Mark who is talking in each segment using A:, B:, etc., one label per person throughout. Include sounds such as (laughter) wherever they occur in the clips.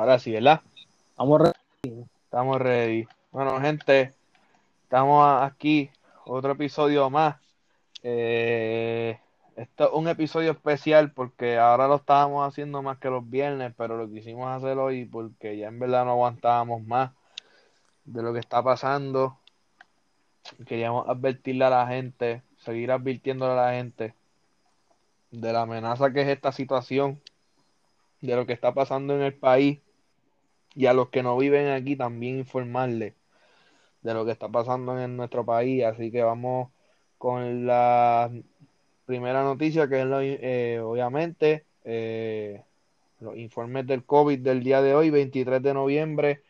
A: Ahora sí, ¿verdad?
B: Estamos
A: Estamos ready. Bueno, gente, estamos aquí, otro episodio más. Eh, esto es un episodio especial porque ahora lo estábamos haciendo más que los viernes, pero lo quisimos hacer hoy porque ya en verdad no aguantábamos más de lo que está pasando. Queríamos advertirle a la gente, seguir advirtiéndole a la gente de la amenaza que es esta situación, de lo que está pasando en el país y a los que no viven aquí también informarles de lo que está pasando en nuestro país. Así que vamos con la primera noticia, que es lo, eh, obviamente eh, los informes del COVID del día de hoy, 23 de noviembre.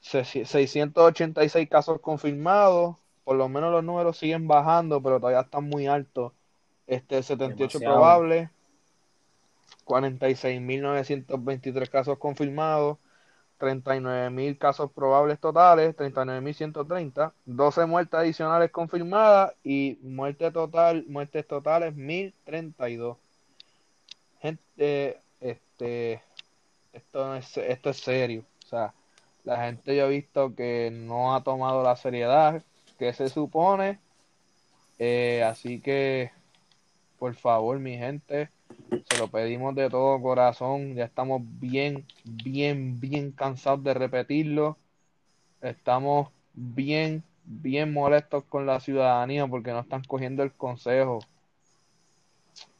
A: 686 casos confirmados, por lo menos los números siguen bajando, pero todavía están muy altos. Este 78
B: Demasiado.
A: probable, 46.923 casos confirmados, 39.000 casos probables totales, 39.130, 12 muertes adicionales confirmadas y muerte total, muertes totales 1.032. Gente, este, esto, es, esto es serio. O sea, la gente yo he visto que no ha tomado la seriedad que se supone. Eh, así que, por favor, mi gente, se lo pedimos de todo corazón. Ya estamos bien, bien, bien cansados de repetirlo. Estamos bien, bien molestos con la ciudadanía porque no están cogiendo el consejo.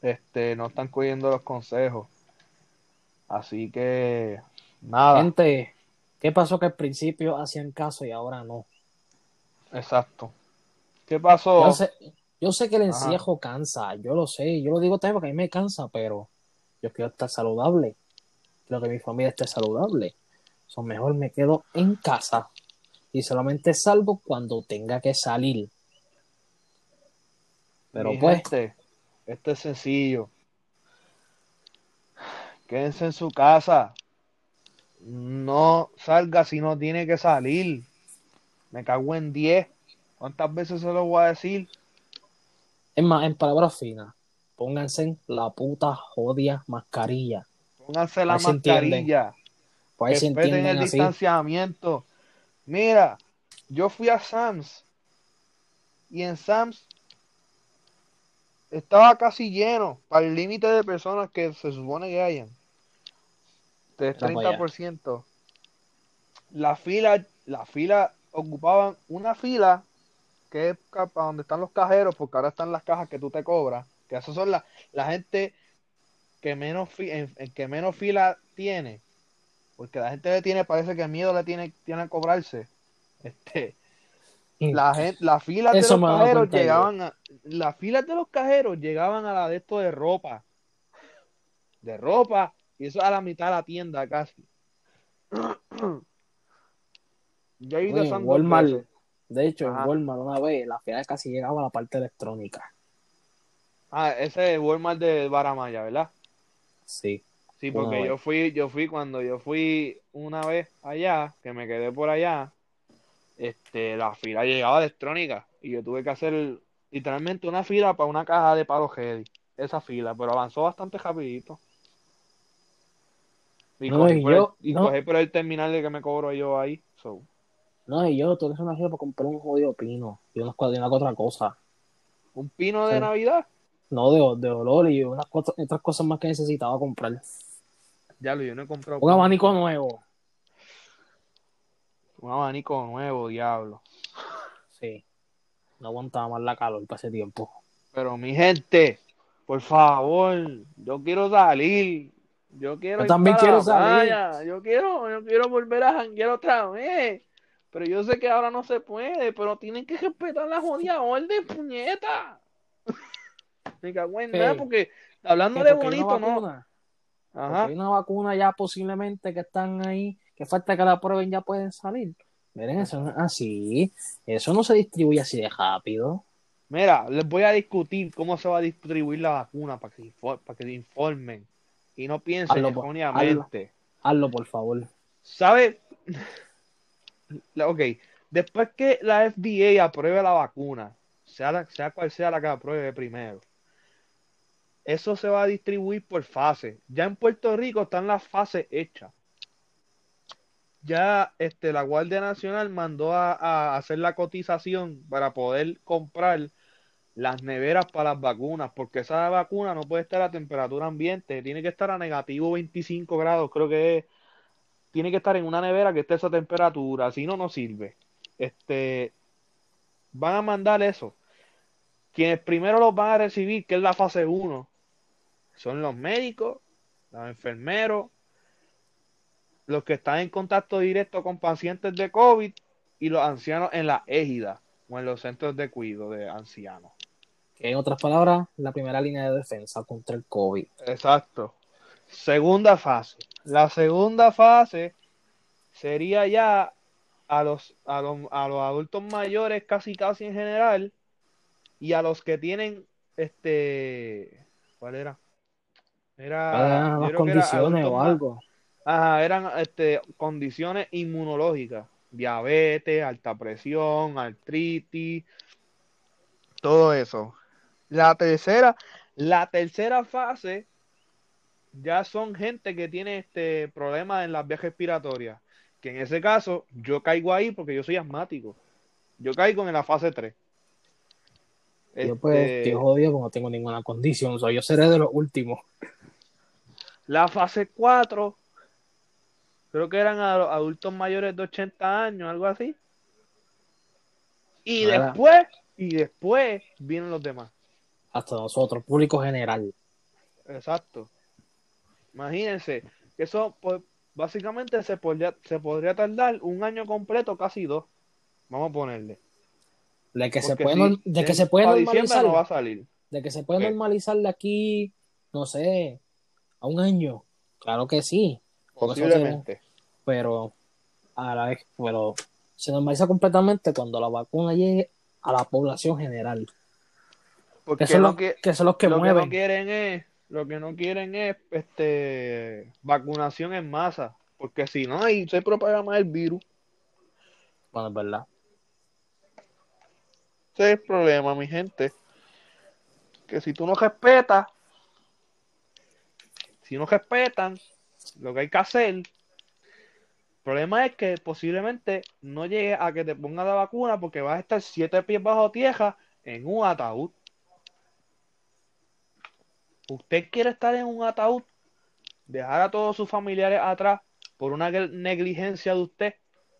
A: Este, no están cogiendo los consejos. Así que, nada,
B: Gente, ¿qué pasó que al principio hacían caso y ahora no?
A: exacto. ¿Qué pasó?
B: Yo sé, yo sé que el
A: Ajá.
B: encierro cansa, yo lo sé, yo lo digo también porque a mí me cansa, pero yo quiero estar saludable, quiero que mi familia esté saludable. So, mejor me quedo en casa y solamente salgo cuando tenga que salir. Pero
A: Mi
B: pues,
A: gente, esto es sencillo. Quédense en su casa. No salga si no tiene que salir. Me cago en 10. ¿Cuántas veces se lo voy a decir?
B: Es más, en palabras finas, pónganse la puta jodia mascarilla.
A: Pónganse la
B: Ahí
A: mascarilla.
B: Pues
A: Respeten el
B: así.
A: distanciamiento. Mira, yo fui a Sam's y en Sam's estaba casi lleno para el límite de personas que se supone que hayan. De
B: Mira para allá.
A: 30%. La fila, la fila ocupaban una fila que es para donde están los cajeros, porque ahora están las cajas que tú te cobras, que esas son la, la gente que menos fi- en, en que menos fila tiene, porque la gente le tiene, parece que miedo le tiene, tiene a cobrarse. (laughs) Este, la gente, las filas de los cajeros llegaban a, las filas de los cajeros llegaban a la de esto de ropa, de ropa, y eso a la mitad de la tienda casi. (clears throat) Yo he ido
B: Oye,
A: a
B: Walmart. De hecho,
A: Ajá.
B: en Walmart una vez la fila casi llegaba a la parte electrónica.
A: Ah, ese es Walmart de Baramaya, ¿verdad?
B: Sí.
A: Sí, porque yo fui, yo fui cuando yo fui una vez allá, que me quedé por allá, este, la fila llegaba electrónica y yo tuve que hacer literalmente una fila para una caja de palo heavy, esa fila, pero avanzó bastante rapidito. Y,
B: No,
A: cogí,
B: y
A: por el,
B: yo-
A: y
B: no.
A: cogí por el terminal de que me cobro yo ahí. so.
B: No, y yo que hacer una para comprar un jodido pino y unas una otra cosa.
A: ¿Un pino de
B: Sí.
A: Navidad?
B: No de, de olor y unas cosas- otras cosas más que necesitaba comprar.
A: Ya lo, yo no he comprado
B: Un abanico nuevo.
A: un abanico nuevo, diablo.
B: Sí. No aguantaba más la calor para ese tiempo.
A: Pero mi gente, por favor, yo quiero salir. Yo quiero
B: Yo
A: ir
B: también
A: para
B: quiero
A: la
B: salir.
A: playa. Yo quiero, yo quiero volver a janguear otra vez. Pero yo sé que ahora no se puede, pero tienen que respetar la jodida orden, puñeta. (laughs) Me cago en nada, porque hablando de bonito, ¿no? Ajá.
B: hay una vacuna ya posiblemente que están ahí, que falta que la prueben ya pueden salir. Miren, eso así. Eso no se distribuye así de rápido.
A: Mira, les voy a discutir cómo se va a distribuir la vacuna para que, para que informen y no piensen
B: Hazlo,
A: erróneamente.
B: Hazlo, por favor.
A: ¿Sabe? La- Ok, después que la FDA apruebe la vacuna, sea, sea cual sea la que apruebe primero, eso se va a distribuir por fase. Ya en Puerto Rico están las fases hechas. Ya este, la Guardia Nacional mandó a, a hacer la cotización para poder comprar las neveras para las vacunas, porque esa vacuna no puede estar a temperatura ambiente, tiene que estar a negativo 25 grados, creo que es, tiene que estar en una nevera que esté a esa temperatura, si no, no sirve. Este, van a mandar eso. Quienes primero los van a recibir, que es la fase 1, son los médicos, los enfermeros, los que están en contacto directo con pacientes de COVID y los ancianos en la égida o en los centros de cuidado de ancianos.
B: En otras palabras, la primera línea de defensa contra el COVID.
A: Exacto. Segunda fase. La segunda fase sería ya a los, a los, a los adultos mayores casi casi en general y a los que tienen este ¿cuál era?
B: Era las condiciones o algo.
A: Ajá, eran este, condiciones inmunológicas, diabetes, alta presión, artritis, todo eso. La tercera, la tercera fase ya son gente que tiene este problema en las vías respiratorias, que en ese caso yo caigo ahí porque yo soy asmático. Yo caigo en la fase 3.
B: Yo pues
A: Este,
B: estoy jodido porque no tengo ninguna condición, o sea, yo seré de los últimos.
A: La fase 4, creo que eran a los adultos mayores de 80 años, algo así. Y
B: Nada.
A: después, y después vienen los demás.
B: Hasta nosotros, público general.
A: Exacto. Imagínense que eso, pues, básicamente se podría, se podría tardar un año completo, casi dos. Vamos a ponerle.
B: De que se puede,
A: si
B: de que se puede normalizar,
A: no va a salir.
B: de que se puede normalizar de aquí, no sé, a un año. Claro que sí,
A: Posiblemente.
B: pero a la vez, pero se normaliza completamente cuando la vacuna llegue a la población general.
A: Porque
B: Que son, los,
A: que-
B: que son los que
A: lo que
B: mueven.
A: no quieren es, lo que no quieren es este vacunación en masa. Porque si no, ahí se propaga más el virus.
B: Bueno, es verdad.
A: Ese es el problema, mi gente. Que si tú no respetas, si no respetan lo que hay que hacer, el problema es que posiblemente no llegue a que te ponga la vacuna porque vas a estar siete pies bajo tierra en un ataúd. ¿Usted quiere estar en un ataúd? ¿Dejar a todos sus familiares atrás por una negligencia de usted?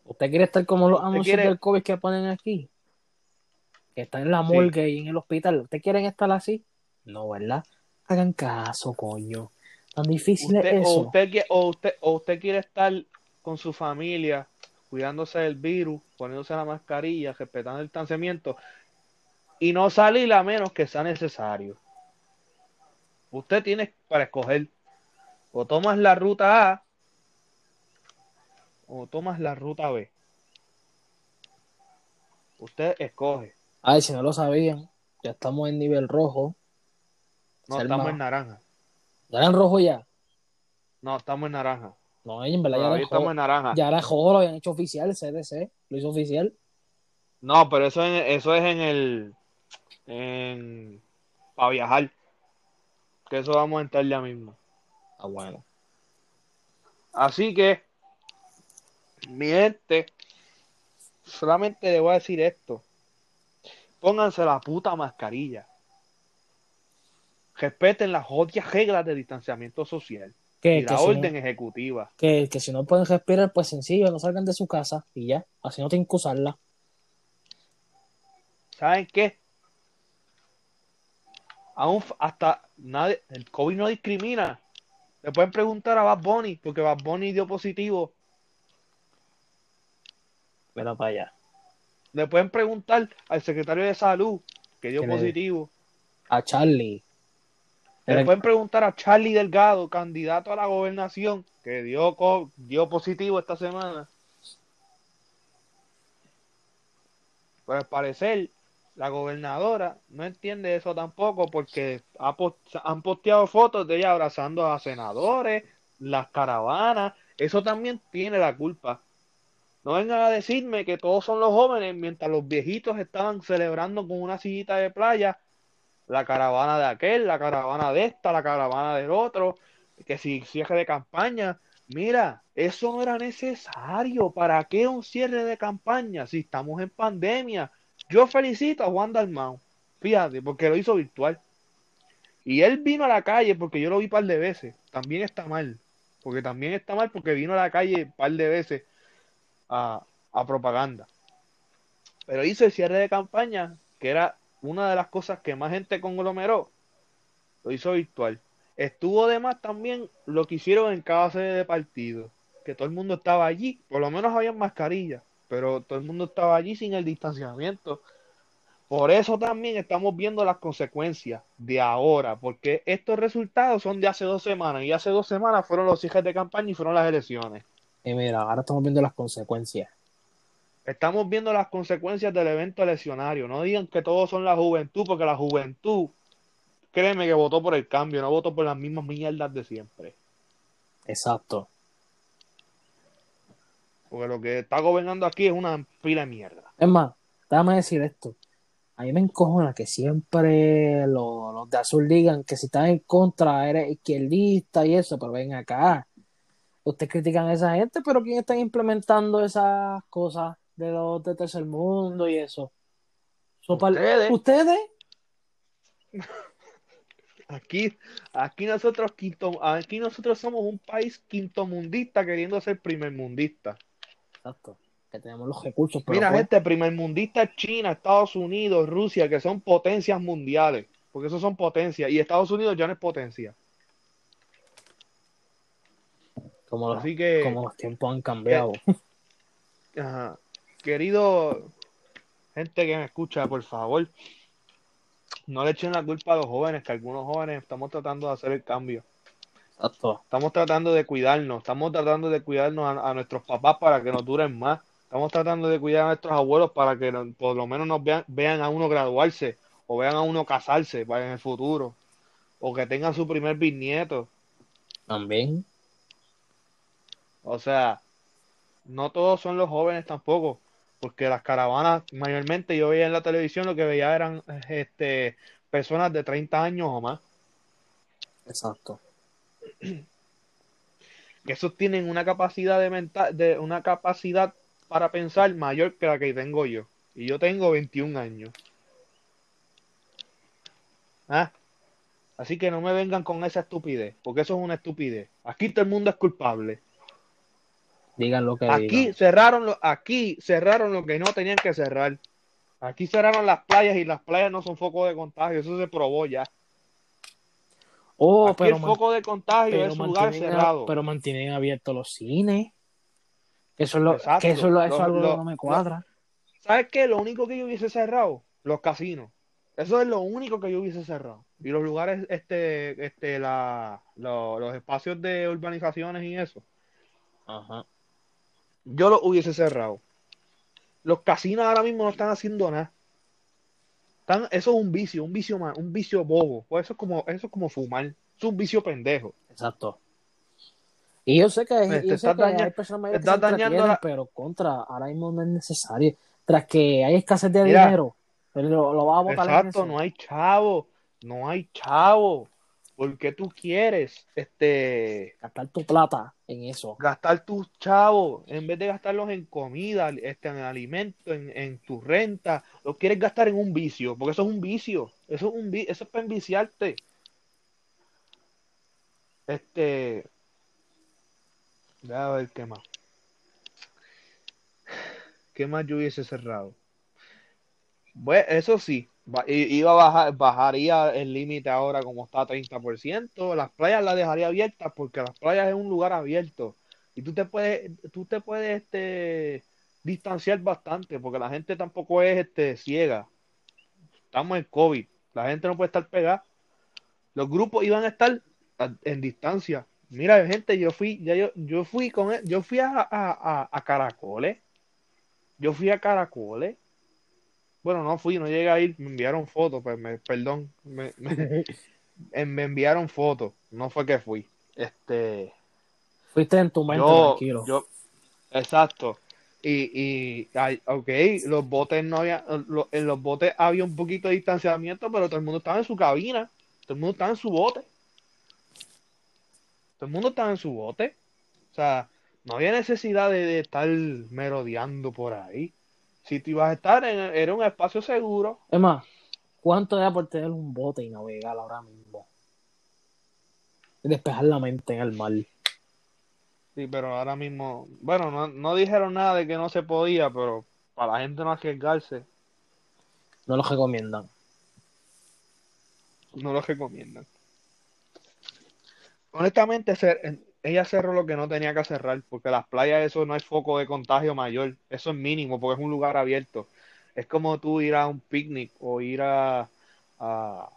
B: ¿Usted quiere estar como los anuncios
A: quiere-
B: del COVID que ponen aquí? Que están en la
A: Sí.
B: morgue y en el hospital. ¿Usted quieren estar así? No, ¿verdad? Hagan caso, coño. Tan difícil
A: usted,
B: es
A: o
B: eso.
A: usted qui- o usted o usted quiere estar con su familia cuidándose del virus, poniéndose la mascarilla, respetando el distanciamiento y no salir a menos que sea necesario. Usted tiene para escoger o tomas la ruta A o tomas la ruta B. Usted escoge.
B: Ay, si no lo sabían, ya estamos en nivel rojo.
A: No, estamos en naranja.
B: ¿Ya eran rojo ya?
A: No, estamos en naranja.
B: No, en verdad ya
A: Todavía estamos en naranja.
B: Ya era rojo, lo habían hecho oficial, CDC. Lo hizo oficial.
A: No, pero eso, en- eso es en el. En, para viajar. Que eso vamos a entrar ya mismo.
B: Ah, bueno.
A: Así que, mi gente, solamente le voy a decir esto. Pónganse la puta mascarilla. Respeten las odias reglas de distanciamiento social y
B: que,
A: la
B: si
A: orden
B: no,
A: ejecutiva.
B: que, que si no pueden respirar, pues sencillo, no salgan de su casa y ya. Así no tienen que usarla.
A: ¿Saben qué? Aún hasta nadie, el COVID no discrimina. Le pueden preguntar a Bad Bunny, porque Bad Bunny dio positivo.
B: Mira para allá.
A: Le pueden preguntar al secretario de salud, que dio positivo.
B: A Charlie.
A: Le pueden preguntar a Charlie Delgado, candidato a la gobernación, que dio, dio positivo esta semana. Pero al parecer, la gobernadora no entiende eso tampoco porque ha han posteado fotos de ella abrazando a senadores, las caravanas. Eso también tiene la culpa. No vengan a decirme que todos son los jóvenes mientras los viejitos estaban celebrando con una sillita de playa la caravana de aquel, la caravana de esta, la caravana del otro, que si cierre de campaña. Mira, eso no era necesario. ¿Para qué un cierre de campaña si estamos en pandemia? Yo felicito a Juan Dalmau, fíjate, porque lo hizo virtual. Y él vino a la calle porque yo lo vi un par de veces. También está mal. Porque también está mal porque vino a la calle un par de veces a, a propaganda. Pero hizo el cierre de campaña, que era una de las cosas que más gente conglomeró. Lo hizo virtual. Estuvo de más también lo que hicieron en cada sede de partido. Que todo el mundo estaba allí. Por lo menos había mascarillas. Pero todo el mundo estaba allí sin el distanciamiento. Por eso también estamos viendo las consecuencias de ahora, porque estos resultados son de hace dos semanas y hace dos semanas fueron los cierres de campaña y fueron las elecciones.
B: Y mira, ahora estamos viendo las consecuencias.
A: Estamos viendo las consecuencias del evento eleccionario. No digan que todos son la juventud, porque la juventud, créeme que votó por el cambio, no votó por las mismas mierdas de siempre.
B: Exacto.
A: Porque lo que está gobernando aquí es una pila de mierda.
B: Es más, déjame decir esto. A mí me encojona que siempre los, los de azul digan que si están en contra eres izquierdista y eso, pero ven acá. Ustedes critican a esa gente, pero ¿quién está implementando esas cosas de los de tercer mundo y eso?
A: Ustedes.
B: ¿Ustedes? (laughs)
A: Aquí, aquí nosotros quinto, aquí nosotros somos un país quintomundista queriendo ser primermundista.
B: Exacto. Que tenemos los recursos, pero
A: Mira,
B: pues,
A: gente, primermundista China, Estados Unidos, Rusia, que son potencias mundiales. Porque esos son potencias. Y Estados Unidos ya no es potencia.
B: como, los,
A: Así que,
B: como los tiempos han cambiado.
A: ajá. querido gente que me escucha, por favor, no le echen la culpa a los jóvenes, que algunos jóvenes estamos tratando de hacer el cambio.
B: Exacto.
A: Estamos tratando de cuidarnos, estamos tratando de cuidarnos a, a nuestros papás para que nos duren más. Estamos tratando de cuidar a nuestros abuelos para que no- por lo menos nos vean, vean a uno graduarse o vean a uno casarse para en el futuro o que tengan su primer bisnieto.
B: También.
A: O sea, no todos son los jóvenes tampoco, porque las caravanas, mayormente yo veía en la televisión lo que veía eran este, personas de 30 años o más,
B: Exacto. (clears throat)
A: que esos tienen una capacidad de mental, de una capacidad para pensar mayor que la que tengo yo. Y yo tengo 21 años. ¿Ah? Así que no me vengan con esa estupidez, porque eso es una estupidez. Aquí todo el mundo es culpable.
B: Digan lo que
A: Aquí
B: digan.
A: cerraron lo, aquí cerraron lo que no tenían que cerrar. Aquí cerraron las playas y las playas no son foco de contagio, eso se probó ya.
B: Oh,
A: Aquí
B: pero,
A: el foco de contagio
B: pero
A: es un lugar
B: mantienen,
A: cerrado.
B: pero mantienen abiertos los cines. Eso es lo,
A: Exacto.
B: que eso es, lo, eso es
A: Lo-
B: algo que
A: lo-
B: no me cuadra.
A: ¿Sabes qué? Lo único que yo hubiese cerrado, los casinos. Eso es lo único que yo hubiese cerrado. Y los lugares, este, este, la, lo- los espacios de urbanizaciones y eso,
B: Ajá.
A: yo los hubiese cerrado. Los casinos ahora mismo no están haciendo nada. Eso es un vicio, un vicio más, un vicio bobo. Pues eso es como, eso es como fumar. Es un vicio pendejo.
B: Exacto. Y yo sé que,
A: Te
B: yo sé que
A: daña-
B: hay personas mayores que
A: estás
B: se
A: dañando la-
B: pero contra, ahora mismo no es necesario. Tras que hay escasez de
A: Mira.
B: dinero, pero lo, lo vas a botar
A: Exacto, no hay chavo, no hay chavo. Porque tú quieres este
B: Gastar tu plata en eso.
A: gastar tus chavos en vez de gastarlos en comida, este, en alimentos, en, en tu renta, los quieres gastar en un vicio, porque eso es un vicio, eso es un eso es para enviciarte. Este, a ver qué más. ¿Qué más yo hubiese cerrado? Bueno, eso sí, iba a bajar, bajaría el límite ahora como está a 30%, las playas las dejaría abiertas porque las playas es un lugar abierto y tú te puedes, tú te puedes este, distanciar bastante porque la gente tampoco es este, ciega. Estamos en COVID, la gente no puede estar pegada. Los grupos iban a estar en distancia. Mira, gente, yo fui, ya yo, yo fui con yo fui a, a, a Caracoles. Yo fui a Caracoles. Bueno, no fui, no llegué a ir, me enviaron fotos, pues me, perdón, me, me, (laughs) eh, me enviaron fotos, no fue que fui. Este,
B: Fuiste en tu mente
A: yo,
B: tranquilo.
A: yo, exacto. Y, y ay, ok, los botes no había, lo- en los botes había un poquito de distanciamiento, pero todo el mundo estaba en su cabina, todo el mundo estaba en su bote. Todo el mundo estaba en su bote. O sea, no había necesidad de, de estar merodeando por ahí. Si tú ibas a estar en, era un espacio seguro.
B: Es más, ¿cuánto da por tener un bote y navegar ahora mismo? Despejar la mente en el mar.
A: Sí, pero ahora mismo, bueno, no, no dijeron nada de que no se podía, pero para la gente no arriesgarse,
B: No lo recomiendan.
A: no lo recomiendan. Honestamente, cer- ella cerró lo que no tenía que cerrar, porque las playas, eso no hay foco de contagio mayor, eso es mínimo, porque es un lugar abierto. Es como tú ir a un picnic o ir a, a,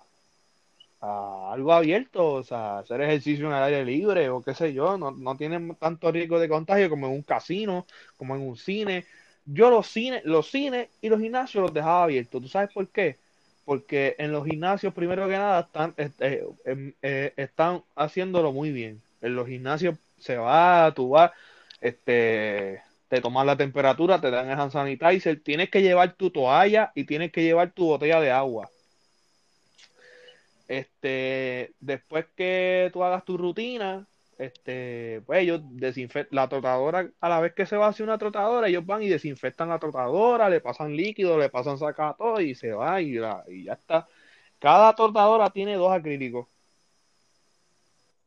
A: a algo abierto, o sea, hacer ejercicio en el aire libre o qué sé yo, no, no tienen tanto riesgo de contagio como en un casino, como en un cine. Yo los cines, los cines y los gimnasios los dejaba abiertos. ¿Tú sabes por qué? Porque en los gimnasios, primero que nada, están, este, em, eh, están haciéndolo muy bien. En los gimnasios se va, tú vas, este, te tomas la temperatura, te dan el hand sanitizer, tienes que llevar tu toalla y tienes que llevar tu botella de agua. Este, después que tú hagas tu rutina, este, pues ellos desinfectan la trotadora, a la vez que se va a hacer una trotadora, ellos van y desinfectan la trotadora, le pasan líquido, le pasan saca todo y se va y, la- y ya está. Cada trotadora tiene dos acrílicos.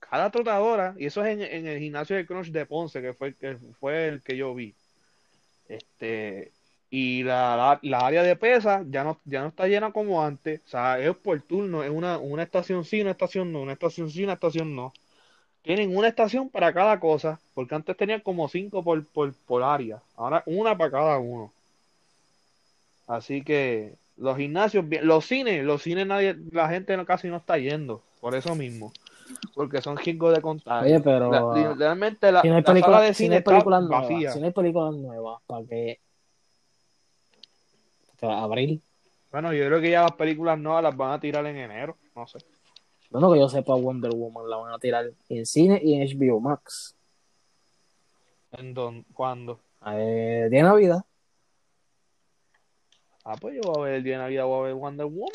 A: Cada trotadora, y eso es en, en el gimnasio de Crunch de Ponce, que fue, que fue el que yo vi. Este, y la, la, área de pesa ya no, ya no está llena como antes. O sea, es por turno, es una, una estación sí, una estación no, una estación sí, una estación no. Tienen una estación para cada cosa, porque antes tenían como cinco por, por, por área. Ahora una para cada uno. Así que los gimnasios, los cines, los cines nadie, la gente casi no está yendo, por eso mismo. Porque son riesgos de contagio.
B: Oye, pero
A: La- realmente la,
B: si no hay
A: la sala
B: películas si no
A: está
B: nuevas,
A: vacía.
B: si no hay películas nuevas, ¿para qué? ¿Para abril?
A: Bueno, yo creo que ya las películas nuevas las van a tirar en enero, no sé.
B: Bueno, que yo sepa, Wonder Woman la van a tirar en cine y en HBO Max.
A: ¿En dónde? ¿Cuándo?
B: Eh, de Navidad.
A: Ah, pues yo voy a ver el día de Navidad, voy a ver Wonder Woman.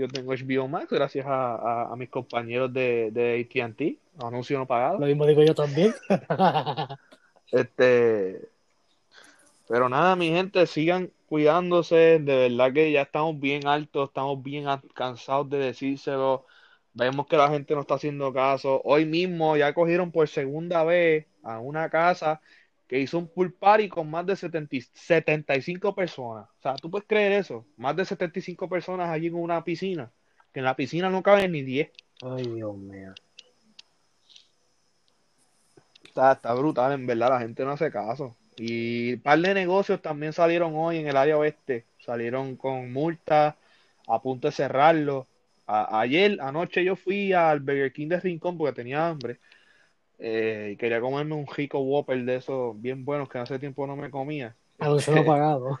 A: Yo tengo HBO Max gracias a, a, a mis compañeros de, de AT&T, anuncio no pagado.
B: Lo mismo digo yo también. (laughs)
A: Este, pero nada, mi gente, sigan cuidándose. De verdad que ya estamos bien altos, estamos bien cansados de decírselo. Vemos que la gente no está haciendo caso. Hoy mismo ya cogieron por segunda vez a una casa que hizo un pool party con más de 70 y- 75 personas. O sea, ¿tú puedes creer eso? Más de 75 personas allí en una piscina. Que en la piscina no caben ni 10.
B: Ay, Dios mío.
A: Está, está brutal, en verdad, la gente no hace caso. Y un par de negocios también salieron hoy en el área oeste. Salieron con multas, a punto de cerrarlo. A- ayer, anoche yo fui al Burger King de Rincón porque tenía hambre. Eh, y quería comerme un rico Whopper de esos bien buenos que hace tiempo no me comía.
B: Anuncio no pagado.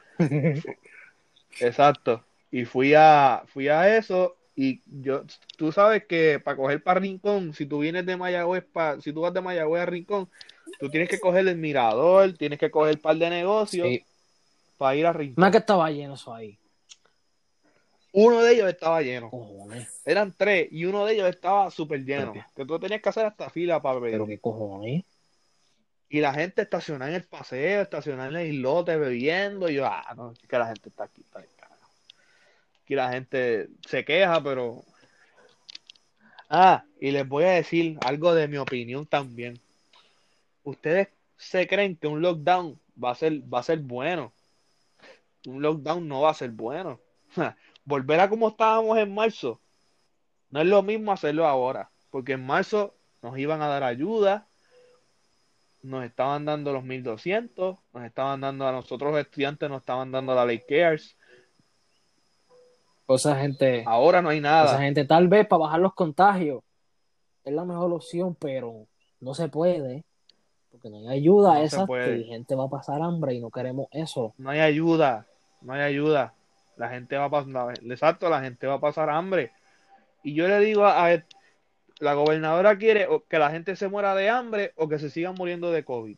A: Exacto. Y fui a, fui a eso y yo, tú sabes que para coger para Rincón, si tú vienes de Mayagüez, pa, si tú vas de Mayagüez a Rincón, tú tienes que coger el mirador, tienes que coger el par de negocios
B: Sí.
A: para ir a Rincón.
B: Más que estaba lleno eso ahí.
A: Uno de ellos estaba lleno.
B: Cojones.
A: Eran tres y uno de ellos estaba súper lleno.
B: Pero
A: Que tú tenías que hacer hasta fila para
B: Pero
A: beber.
B: qué cojones.
A: Y la gente estacionada en el paseo, estacionada en el islote bebiendo. Y yo, ah, no, es que la gente está aquí, está. Aquí la gente se queja, pero. Ah, y les voy a decir algo de mi opinión también. ¿Ustedes se creen que un lockdown va a ser, va a ser bueno? Un lockdown no va a ser bueno. (laughs) Volver a como estábamos en marzo. No es lo mismo hacerlo ahora. Porque en marzo nos iban a dar ayuda, nos estaban dando los 1200, nos estaban dando a nosotros los estudiantes, nos estaban dando la ley cares.
B: Pues esa gente,
A: Ahora no hay
B: esa
A: nada.
B: gente tal vez para bajar los contagios es la mejor opción, pero no se puede. Porque no hay ayuda
A: No
B: esa y gente va a pasar hambre y no queremos eso.
A: No hay ayuda, no hay ayuda. La gente va a pasar, exacto, la gente va a pasar hambre. Y yo le digo a, a- la gobernadora quiere o que la gente se muera de hambre o que se sigan muriendo de COVID.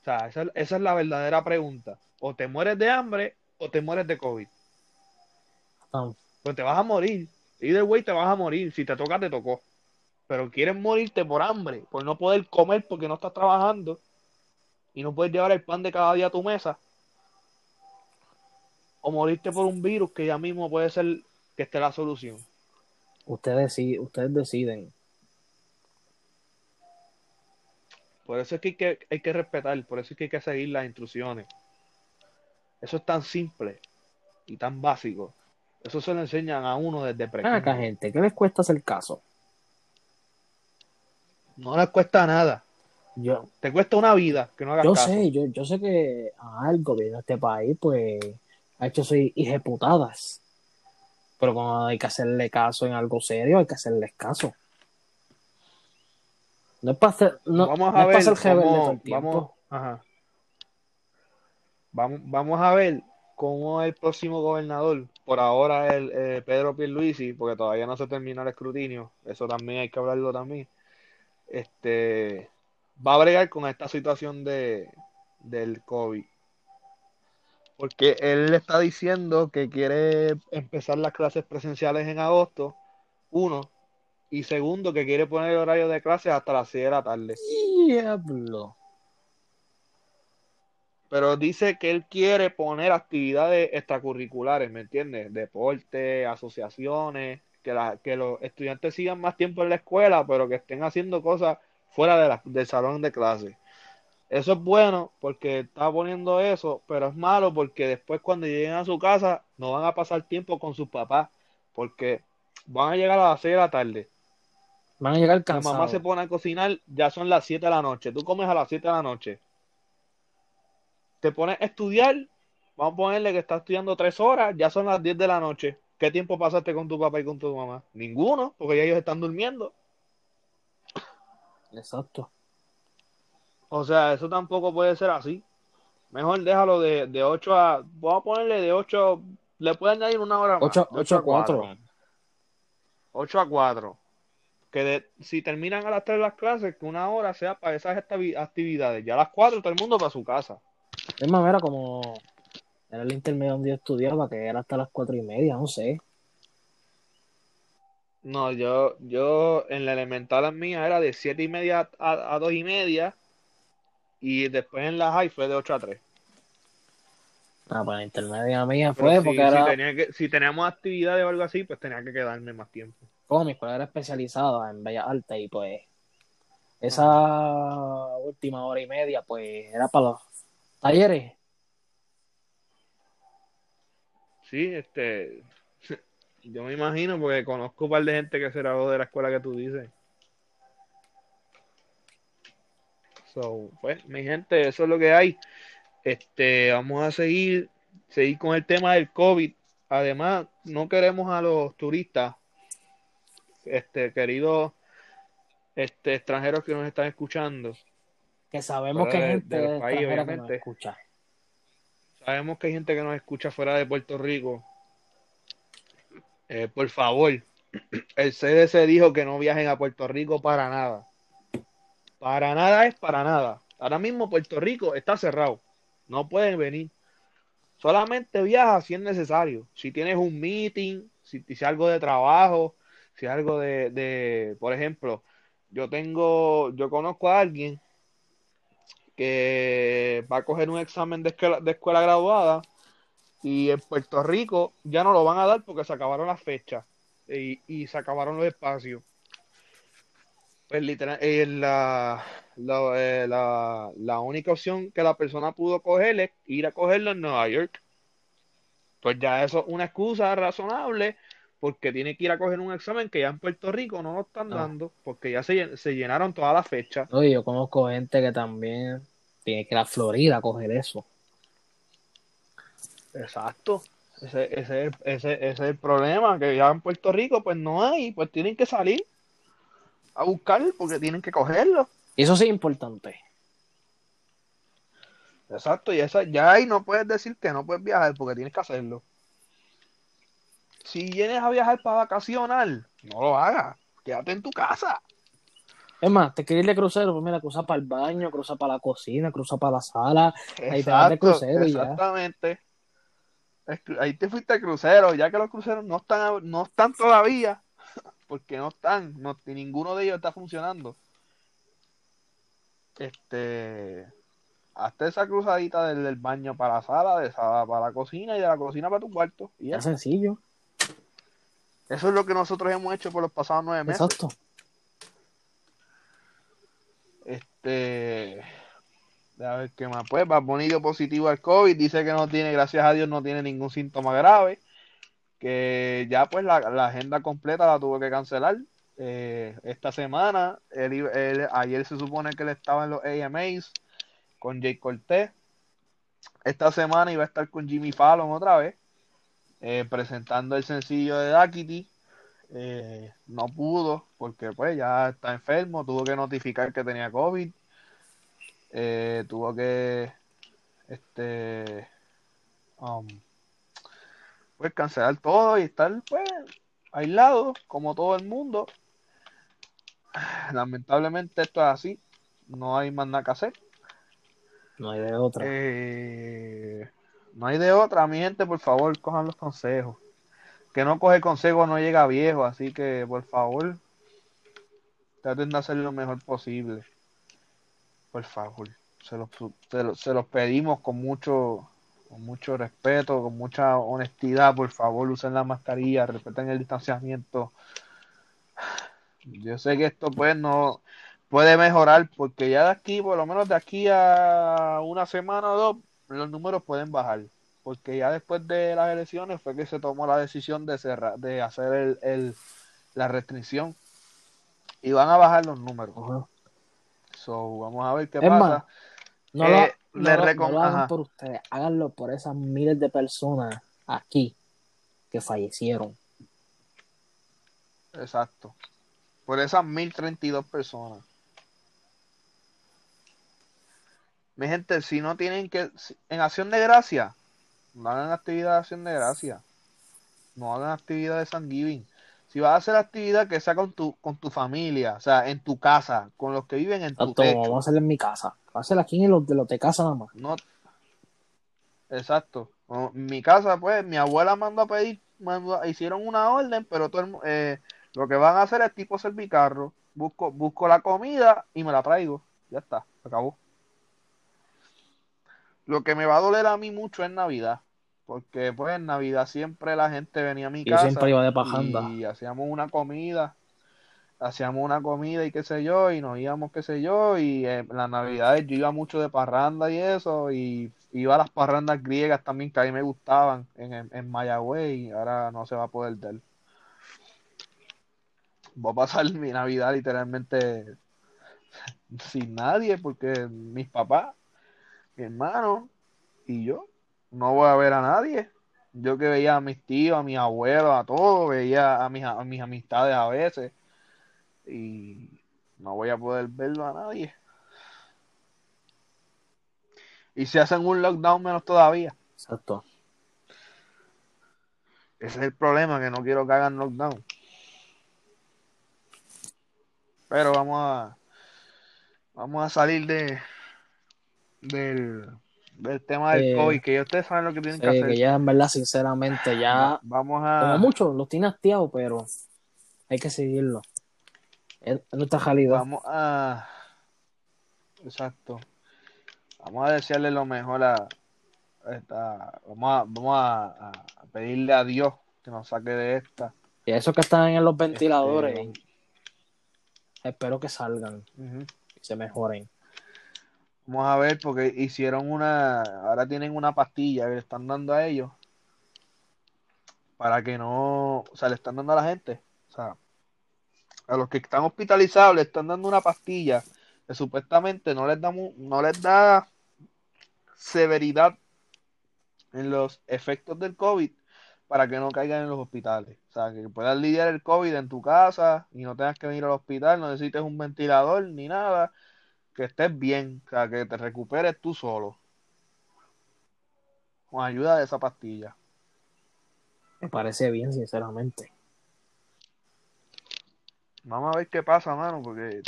A: O sea, esa, esa es la verdadera pregunta. O te mueres de hambre o te mueres de COVID.
B: Ah,
A: Pues te vas a morir. Either way te vas a morir. Si te toca, te tocó. Pero quieres morirte por hambre, por no poder comer porque no estás trabajando y no puedes llevar el pan de cada día a tu mesa. O morirte por un virus que ya mismo puede ser que esté la solución.
B: ustedes, sí, ustedes deciden.
A: Por eso es que hay, que hay que respetar, por eso es que hay que seguir las instrucciones. Eso es tan simple y tan básico. Eso se lo enseñan a uno desde pequeño.
B: acá, gente, ¿qué les cuesta hacer caso?
A: No les cuesta nada.
B: Yo,
A: Te cuesta una vida que no hagas
B: yo
A: caso.
B: sé, yo, yo sé que ah, el gobierno de este país, pues, ha hecho sus ejecutadas. Pero cuando hay que hacerle caso en algo serio, hay que hacerles caso. No es para hacer, no,
A: vamos
B: no
A: a
B: es para
A: ver
B: rebelde
A: cómo-
B: todo el tiempo.
A: vamos, ajá. Vamos, vamos a ver cómo el próximo gobernador, por ahora el eh, Pedro Pierluisi, porque todavía no se termina el escrutinio, eso también hay que hablarlo también, este, va a bregar con esta situación de, del COVID. Porque él está diciendo que quiere empezar las clases presenciales en agosto, uno, y segundo, que quiere poner el horario de clases hasta las 6 de la tarde.
B: Diablo.
A: Pero dice que él quiere poner actividades extracurriculares, ¿me entiendes? Deporte, asociaciones, que, la- que los estudiantes sigan más tiempo en la escuela, pero que estén haciendo cosas fuera de la- del salón de clase. Eso es bueno porque está poniendo eso, pero es malo porque después cuando lleguen a su casa no van a pasar tiempo con sus papás, porque van a llegar a las 6 de la tarde.
B: Van a llegar
A: La mamá
B: cansados.
A: se pone a cocinar, ya son las 7 de la noche. Tú comes a las 7 de la noche. Te pones a estudiar, vamos a ponerle que estás estudiando 3 horas, ya son las 10 de la noche. ¿Qué tiempo pasaste con tu papá y con tu mamá? Ninguno, porque ya ellos están durmiendo.
B: Exacto.
A: O sea, eso tampoco puede ser así. Mejor déjalo de, de 8 a... Vamos a ponerle de 8... Le pueden añadir una hora más.
B: 8,
A: de
B: 8 a 4.
A: 8 a 4. Que de- si terminan a las 3 las clases, que una hora sea para esas activi- actividades. Ya a las 4 todo el mundo para su casa.
B: Es más, era como. Era el intermedio donde yo estudiaba, que era hasta las 4 y media, no sé.
A: No, yo, yo en la elemental mía era de 7 y media a, a 2 y media. Y después en la high fue de 8 a 3.
B: Ah, pues la intermedia mía fue
A: si,
B: porque
A: si
B: era.
A: tenía que, si teníamos actividades o algo así, pues tenía que quedarme más tiempo.
B: Como mi escuela era especializada en Bellas Artes y pues. Esa última hora y media, pues era para los talleres.
A: Sí, este. Yo me imagino porque conozco un par de gente que se graduó de la escuela que tú dices. So, pues, mi gente, eso es lo que hay. Este, vamos a seguir, seguir con el tema del COVID. Además, no queremos a los turistas, este, queridos, este, extranjeros que nos están escuchando.
B: Que sabemos que hay gente
A: de
B: que nos escucha.
A: Sabemos que hay gente que nos escucha fuera de Puerto Rico. Eh, por favor, (clears throat) el CDC dijo que no viajen a Puerto Rico para nada. Para nada es para nada. Ahora mismo Puerto Rico está cerrado. No pueden venir. Solamente viaja si es necesario. Si tienes un meeting, si, si algo de trabajo, si algo de, de, por ejemplo, yo tengo, yo conozco a alguien que va a coger un examen de escuela, de escuela graduada y en Puerto Rico ya no lo van a dar porque se acabaron las fechas y, y se acabaron los espacios. Pues literal, eh, la, la, eh, la, la única opción que la persona pudo coger es ir a cogerlo en Nueva York. Pues ya eso es una excusa razonable porque tiene que ir a coger un examen que ya en Puerto Rico no lo están
B: Ah.
A: dando porque ya se, se llenaron todas las fechas.
B: Oye, yo conozco gente que también tiene que ir a Florida a coger eso.
A: Exacto. Ese, ese, ese, ese es el problema, que ya en Puerto Rico pues no hay, pues tienen que salir a buscar porque tienen que cogerlo.
B: Eso sí es importante.
A: Exacto, y esa, ya ahí no puedes decir que no puedes viajar porque tienes que hacerlo. Si vienes a viajar para vacacionar, no lo hagas, quédate en tu casa.
B: Es más, te quieres ir de crucero, pues mira, cruza para el baño, cruza para la cocina, cruza para la sala, ahí te vas de
A: Exacto,
B: crucero y ya.
A: exactamente. Ahí te fuiste al crucero, ya que los cruceros no están, no están todavía, (laughs) porque no están, no, ninguno de ellos está funcionando. Este, hazte esa cruzadita del, del baño para la sala, de sala para la cocina y de la cocina para tu cuarto. Y ya.
B: Es sencillo,
A: Eso es lo que nosotros hemos hecho por los pasados nueve meses.
B: exacto.
A: Este, a ver qué más. Pues, Bunny dio positivo al COVID. Dice que no tiene, gracias a Dios, no tiene ningún síntoma grave. Que ya, pues, la, la agenda completa la tuvo que cancelar. Eh, esta semana, él él- ayer se supone que él estaba en los AMAs con Jay Cortez. Esta semana iba a estar con Jimmy Fallon otra vez, eh, presentando el sencillo de Daquiti. Eh, no pudo porque pues ya está enfermo, tuvo que notificar que tenía COVID, eh, tuvo que este um, pues cancelar todo y estar pues aislado como todo el mundo. Lamentablemente esto es así, no hay más nada que hacer.
B: No hay de otra.
A: Eh, no hay de otra, mi gente, por favor, cojan los consejos. Que no coge consejos no llega viejo, así que por favor, traten de hacer lo mejor posible. Por favor, se los, se los, pedimos con mucho, con mucho respeto, con mucha honestidad, por favor, usen la mascarilla, respeten el distanciamiento. Yo sé que esto pues no puede mejorar porque ya de aquí, por lo menos de aquí a una semana o dos, los números pueden bajar. Porque ya después de las elecciones fue que se tomó la decisión de cerrar, de hacer el, el- la restricción y van a bajar los números. So, vamos a ver qué
B: Es
A: pasa.
B: más, no,
A: Eh,
B: lo,
A: le
B: no
A: recom-
B: no lo hagan
A: ajá.
B: por ustedes, háganlo por esas miles de personas aquí que fallecieron.
A: Exacto. Por esas 1032 personas. Mi gente, si no tienen que. En acción de gracia, no hagan actividad de acción de gracia. No hagan actividad de San Giving. Si vas a hacer actividad, que sea con tu, con tu familia, o sea, en tu casa, con los que viven en tu
B: Tanto
A: techo.
B: vamos a hacerlo en mi casa. Vamos a hacerlo aquí en los de los de casa nada más.
A: No, exacto. En mi casa, pues, mi abuela mandó a pedir, mandó- hicieron una orden, pero todo el eh, lo que van a hacer es tipo servicarro. Busco, busco la comida y me la traigo. Ya está, se acabó. Lo que me va a doler a mí mucho es Navidad. Porque, pues, en Navidad siempre la gente venía a mi
B: Y
A: casa
B: siempre iba de pajanda.
A: y hacíamos una comida. Hacíamos una comida y qué sé yo, y nos íbamos, qué sé yo, y en las navidades yo iba mucho de parranda y eso, y iba a las parrandas griegas también que a mí me gustaban en, en, en Mayagüez, y ahora no se va a poder dar. Voy a pasar mi Navidad literalmente sin nadie, porque mis papás, mi hermano y yo no voy a ver a nadie. Yo que veía a mis tíos, a mis abuelos, a todos, veía a mis, a mis amistades a veces y no voy a poder verlo a nadie. Y si hacen un lockdown menos todavía.
B: Exacto.
A: Ese es el problema, que no quiero que hagan lockdown. Pero vamos a vamos a salir de del, del tema del
B: Eh,
A: COVID, que ya ustedes saben lo que tienen que hacer.
B: que ya en verdad, sinceramente, ya
A: Va- vamos
B: como
A: a
B: muchos los tiene hastiados, pero hay que seguirlo. Es es nuestra realidad.
A: vamos a exacto. Vamos a desearle lo mejor a esta, vamos a, vamos a, a pedirle a Dios que nos saque de esta.
B: Y a esos que están en los ventiladores,
A: Este,
B: espero que salgan y se mejoren.
A: Vamos a ver, porque hicieron una, ahora tienen una pastilla que le están dando a ellos para que no, o sea, le están dando a la gente, o sea, a los que están hospitalizados le están dando una pastilla que supuestamente no les da, no les da severidad en los efectos del COVID para que no caigan en los hospitales. O sea, que puedas lidiar el COVID en tu casa y no tengas que venir al hospital, no necesites un ventilador ni nada, que estés bien, o sea, que te recuperes tú solo. Con ayuda de esa pastilla.
B: Me parece bien, sinceramente.
A: Vamos a ver qué pasa, mano, porque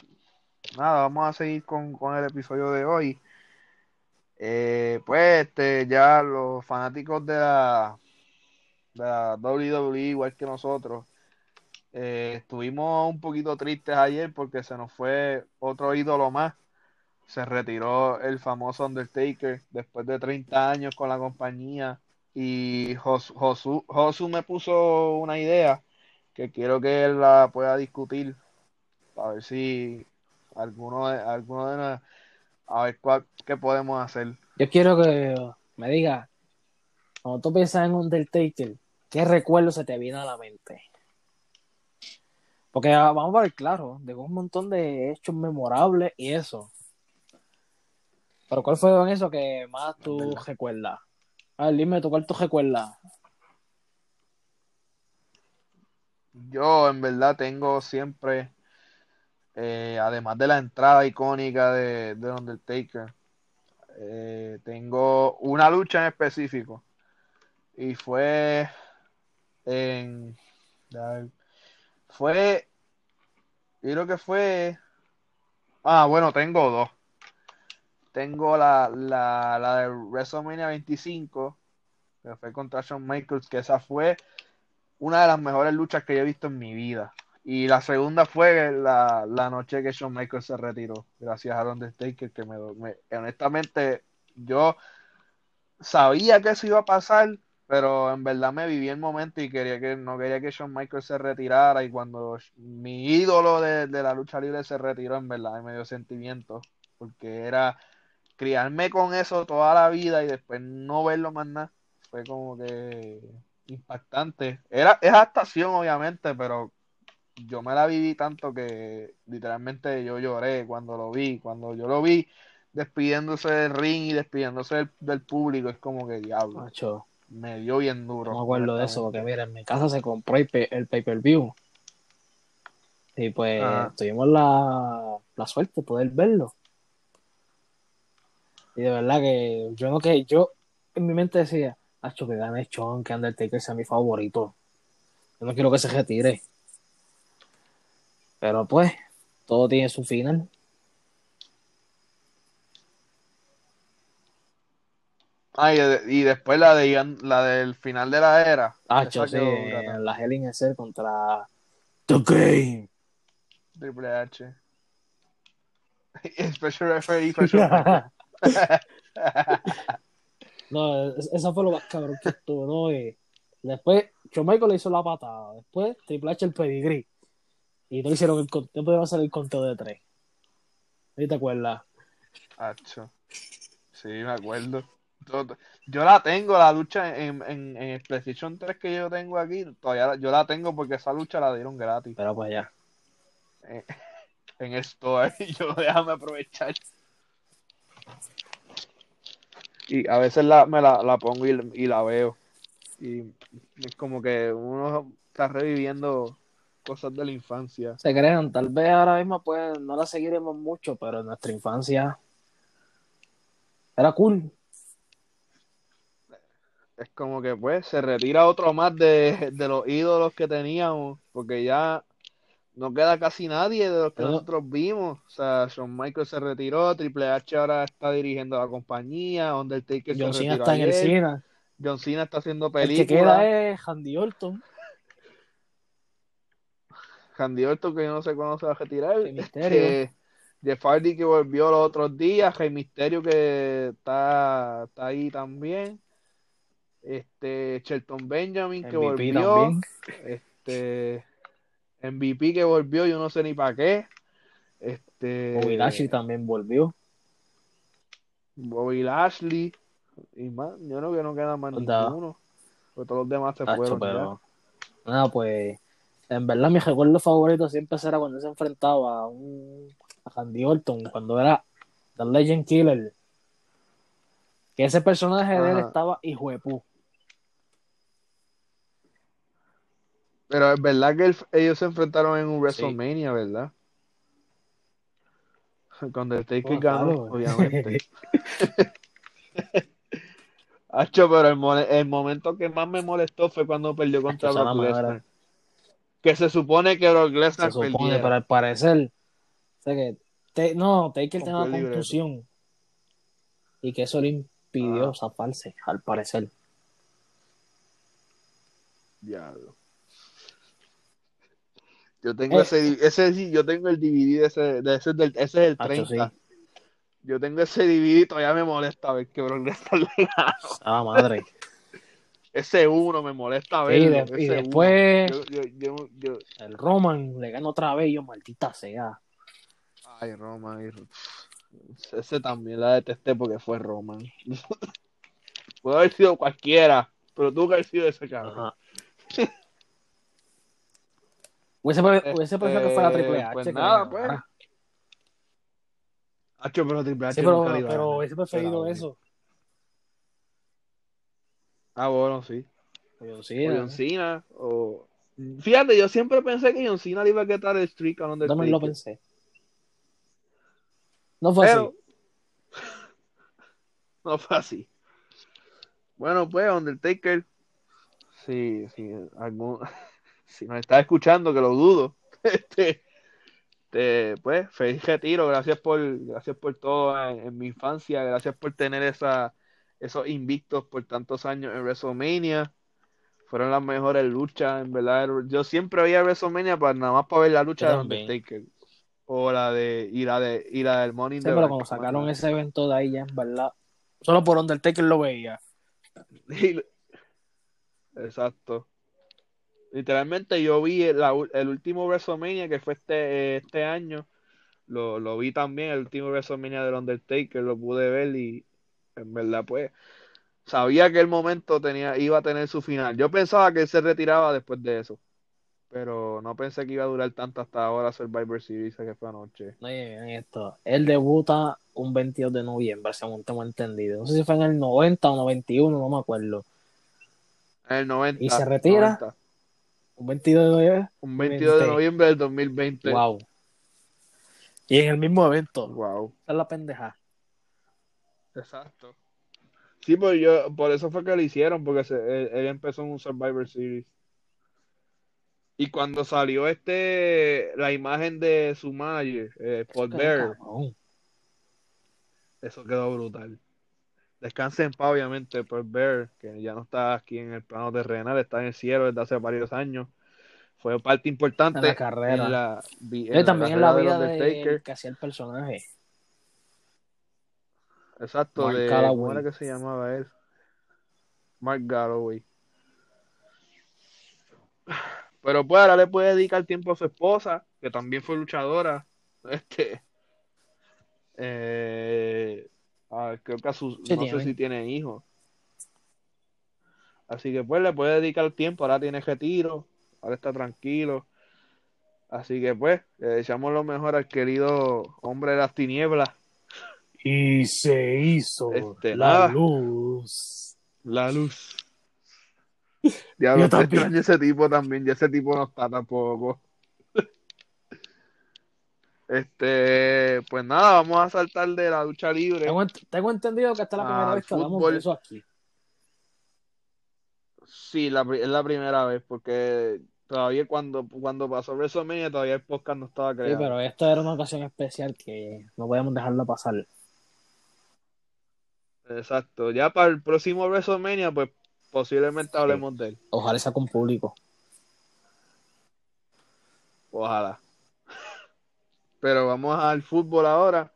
A: nada, vamos a seguir con, con el episodio de hoy. Eh, pues este, ya los fanáticos de la, de la WWE, igual que nosotros, eh, estuvimos un poquito tristes ayer porque se nos fue otro ídolo más. Se retiró el famoso Undertaker después de 30 años con la compañía. Y Josu, Josu, Josu me puso una idea que quiero que él la pueda discutir. A ver si alguno de, alguno de a ver cuál, qué podemos hacer.
B: Yo quiero que me diga, cuando tú piensas en Undertaker, ¿qué recuerdo se te viene a la mente? Porque vamos a ver, claro, de un montón de hechos memorables y eso. Pero ¿cuál fue en eso que más tú recuerdas? A ver, dime tú, ¿cuál tú recuerdas?
A: Yo en verdad tengo siempre, eh, además de la entrada icónica de, de Undertaker, eh, tengo una lucha en específico. Y fue en... Fue... Yo creo que fue... Ah, bueno, tengo dos. Tengo la, la, la de WrestleMania 25, que fue contra Shawn Michaels, que esa fue una de las mejores luchas que yo he visto en mi vida. Y la segunda fue la, la noche que Shawn Michaels se retiró, gracias a Undertaker, que me, me, honestamente yo sabía que eso iba a pasar, pero en verdad me viví el momento y quería que no quería que Shawn Michaels se retirara y cuando mi ídolo de, de la lucha libre se retiró, en verdad me dio sentimiento, porque era criarme con eso toda la vida y después no verlo más nada, fue como que impactante. Era, es actuación, obviamente, pero yo me la viví tanto que literalmente yo lloré cuando lo vi. Cuando yo lo vi despidiéndose del ring y despidiéndose del, del público, es como que diablo.
B: Macho,
A: Me dio bien duro.
B: no me acuerdo de eso, porque mira, en mi casa se compró el, pay- el pay-per-view. Y pues
A: Ajá.
B: tuvimos la, la suerte de poder verlo. Y de verdad que yo no que yo en mi mente decía, Hacho, que gane Chon, que Undertaker sea mi favorito. Yo no quiero que se retire. Pero pues, todo tiene su final.
A: Ah, y, de- y después la de la del final de la era.
B: Hacho,
A: Esa
B: sí, la a Cell contra The Game.
A: Triple H. (laughs) Special referee Michaels. (laughs) (laughs)
B: no, es- eso fue lo más cabrón que estuvo, ¿no? Y después, Michaels le hizo la patada. Después, Triple H el pedigrí. Y no hicieron el conteo, podía hacer el conteo de tres. ¿Sí te acuerdas?
A: Acho. Sí, me acuerdo. Yo, yo la tengo, la lucha en, en, en PlayStation 3 que yo tengo aquí, todavía la- yo la tengo porque esa lucha la dieron gratis
B: Pero pues ya. (laughs)
A: en el store (laughs) y yo déjame aprovechar. Y a veces la, me la, la pongo y, y la veo. Y es como que uno está reviviendo cosas de la infancia.
B: Se crean, tal vez ahora mismo pues no la seguiremos mucho, pero en nuestra infancia era cool.
A: Es como que pues se retira otro más de, de los ídolos que teníamos, porque ya no queda casi nadie de los que nosotros vimos. O sea, Shawn Michaels se retiró, Triple H ahora está dirigiendo la compañía, Undertaker
B: John
A: se
B: Cena
A: retiró
B: está en el cine.
A: John Cena está haciendo
B: El que
A: películas,
B: queda es Andy Orton.
A: Randy Orton que no sé cuándo se va a retirar, este, Jeff Hardy que volvió los otros días, Rey Misterio que está, está ahí también, este Shelton Benjamin que
B: MVP
A: volvió,
B: también.
A: este MVP que volvió, yo no sé ni para qué. Este
B: Bobby Lashley también volvió.
A: Bobby Lashley y más, yo creo que no queda más ninguno. Porque todos los demás se
B: Tacho,
A: fueron
B: pero nada, pues en verdad mi recuerdo favorito siempre será cuando se enfrentaba a un a Randy Orton, cuando era The Legend Killer. Que ese personaje de él estaba hijo de pu.
A: Pero es verdad que el- ellos se enfrentaron en un WrestleMania, ¿verdad? (laughs) Cuando el Taker
B: Oh,
A: ganó,
B: claro.
A: obviamente. (laughs) (laughs) Hacho, pero el, momento que más me molestó fue cuando perdió contra
B: Hacho,
A: Brock. Lesnar. Que se supone que Brock
B: Se
A: Lesnar
B: supone,
A: perdiera.
B: pero al parecer, sé que Te- no, Taker tenía una contusión. Y que eso le impidió
A: Ah.
B: zafarse, al parecer.
A: Diablo. Yo tengo
B: Eh.
A: ese, ese sí, yo tengo el DVD de ese, de ese, del, ese es el
B: Hacho,
A: 30. Yo tengo ese DVD y todavía me molesta ver que Brock Lesnar le.
B: Ah, madre.
A: Ese uno me molesta
B: Sí, de- y después
A: uno. Yo, yo, yo, yo-
B: el Roman le gana otra vez yo, maldita sea.
A: Ay, Roman. Ese también la detesté porque fue Roman. (laughs) Puede haber sido cualquiera, pero tuvo que haber sido ese cabrón.
B: Ajá. (laughs) Hubiese, pre- hubiese preferido que fuera
A: Este,
B: Triple H.
A: pues nada, pues. Hacho, pero Triple H
B: Sí, pero,
A: nunca le iba a
B: pero hubiese preferido eso.
A: Ah, bueno, sí.
B: Pero sí,
A: o John Cena, o... Fíjate, yo siempre pensé que John Cena le iba a quitar el streak a Undertaker.
B: también lo pensé. No fue
A: Pero...
B: así. (laughs)
A: no fue así. Bueno, pues, Undertaker, sí, sí, algún... (laughs) si nos está escuchando, que lo dudo, (laughs) este, te- pues, feliz retiro, gracias por, gracias por todo en, en mi infancia, gracias por tener esa, esos invictos por tantos años en WrestleMania. Fueron las mejores luchas, en verdad. Yo siempre veía WrestleMania para nada más para ver la lucha de. Undertaker. O la de, y la de, y la del Morning
B: Sí,
A: the
B: pero
A: Bank,
B: cuando sacaron ese evento de ahí ya, en verdad. Solo por Undertaker lo veía. (laughs)
A: Exacto. Literalmente yo vi el, la u- el último WrestleMania que fue este, este año. Lo, lo vi también, el último WrestleMania del Undertaker, lo pude ver y en verdad pues sabía que el momento tenía, iba a tener su final. Yo pensaba que él se retiraba después de eso. Pero no pensé que iba a durar tanto hasta ahora Survivor Series que fue anoche.
B: Oye, esto. Él debuta un 22 de noviembre, según tengo entendido. No sé si fue en el 90 o 91, no me acuerdo.
A: En el 90.
B: ¿Y se retira?
A: 90.
B: Un 22 de noviembre.
A: Un 22 de
B: 20.
A: noviembre del 2020.
B: Wow. Y en el mismo evento.
A: Wow.
B: Esa es la pendeja.
A: Exacto. Sí, pues yo, por eso fue que lo hicieron, porque se- él, él empezó en un Survivor Series. Y cuando salió este, la imagen de su manager, eh, Paul
B: cabrón.
A: eso quedó brutal. Descanse en paz, obviamente, Paul Bearer, que ya no está aquí en el plano terrenal, está en el cielo desde hace varios años. Fue parte importante
B: En la carrera.
A: en la,
B: Eh, también en la vida de
A: Undertaker.
B: que hacía el personaje.
A: Exacto,
B: Mark
A: de. ¿cómo era que se llamaba él? Mark Galloway. Pero pues ahora le puede dedicar tiempo a su esposa, que también fue luchadora. (laughs) Este, eh, ah, creo que a su,
B: Sí
A: no sé si tiene hijos. Así que pues le puede dedicar tiempo, ahora tiene retiro, ahora está tranquilo. Así que pues, le deseamos lo mejor al querido hombre de las tinieblas.
B: Y se hizo
A: Este,
B: la
A: nada.
B: luz.
A: La luz. Diablo,
B: Yo
A: te
B: también.
A: extraño ese tipo también, y ese tipo no está tampoco. Este, pues nada, vamos a saltar de la lucha libre.
B: Tengo, ent- tengo entendido que esta es la primera vez que hablamos de eso aquí.
A: Sí, la, es la primera vez, porque todavía cuando, cuando pasó WrestleMania todavía el podcast no estaba
B: Sí,
A: creado.
B: pero esta era una ocasión especial que no podíamos dejarla pasar.
A: Exacto, ya para el próximo WrestleMania, pues posiblemente hablemos de él.
B: Ojalá sea con público.
A: Ojalá. Pero vamos al fútbol ahora.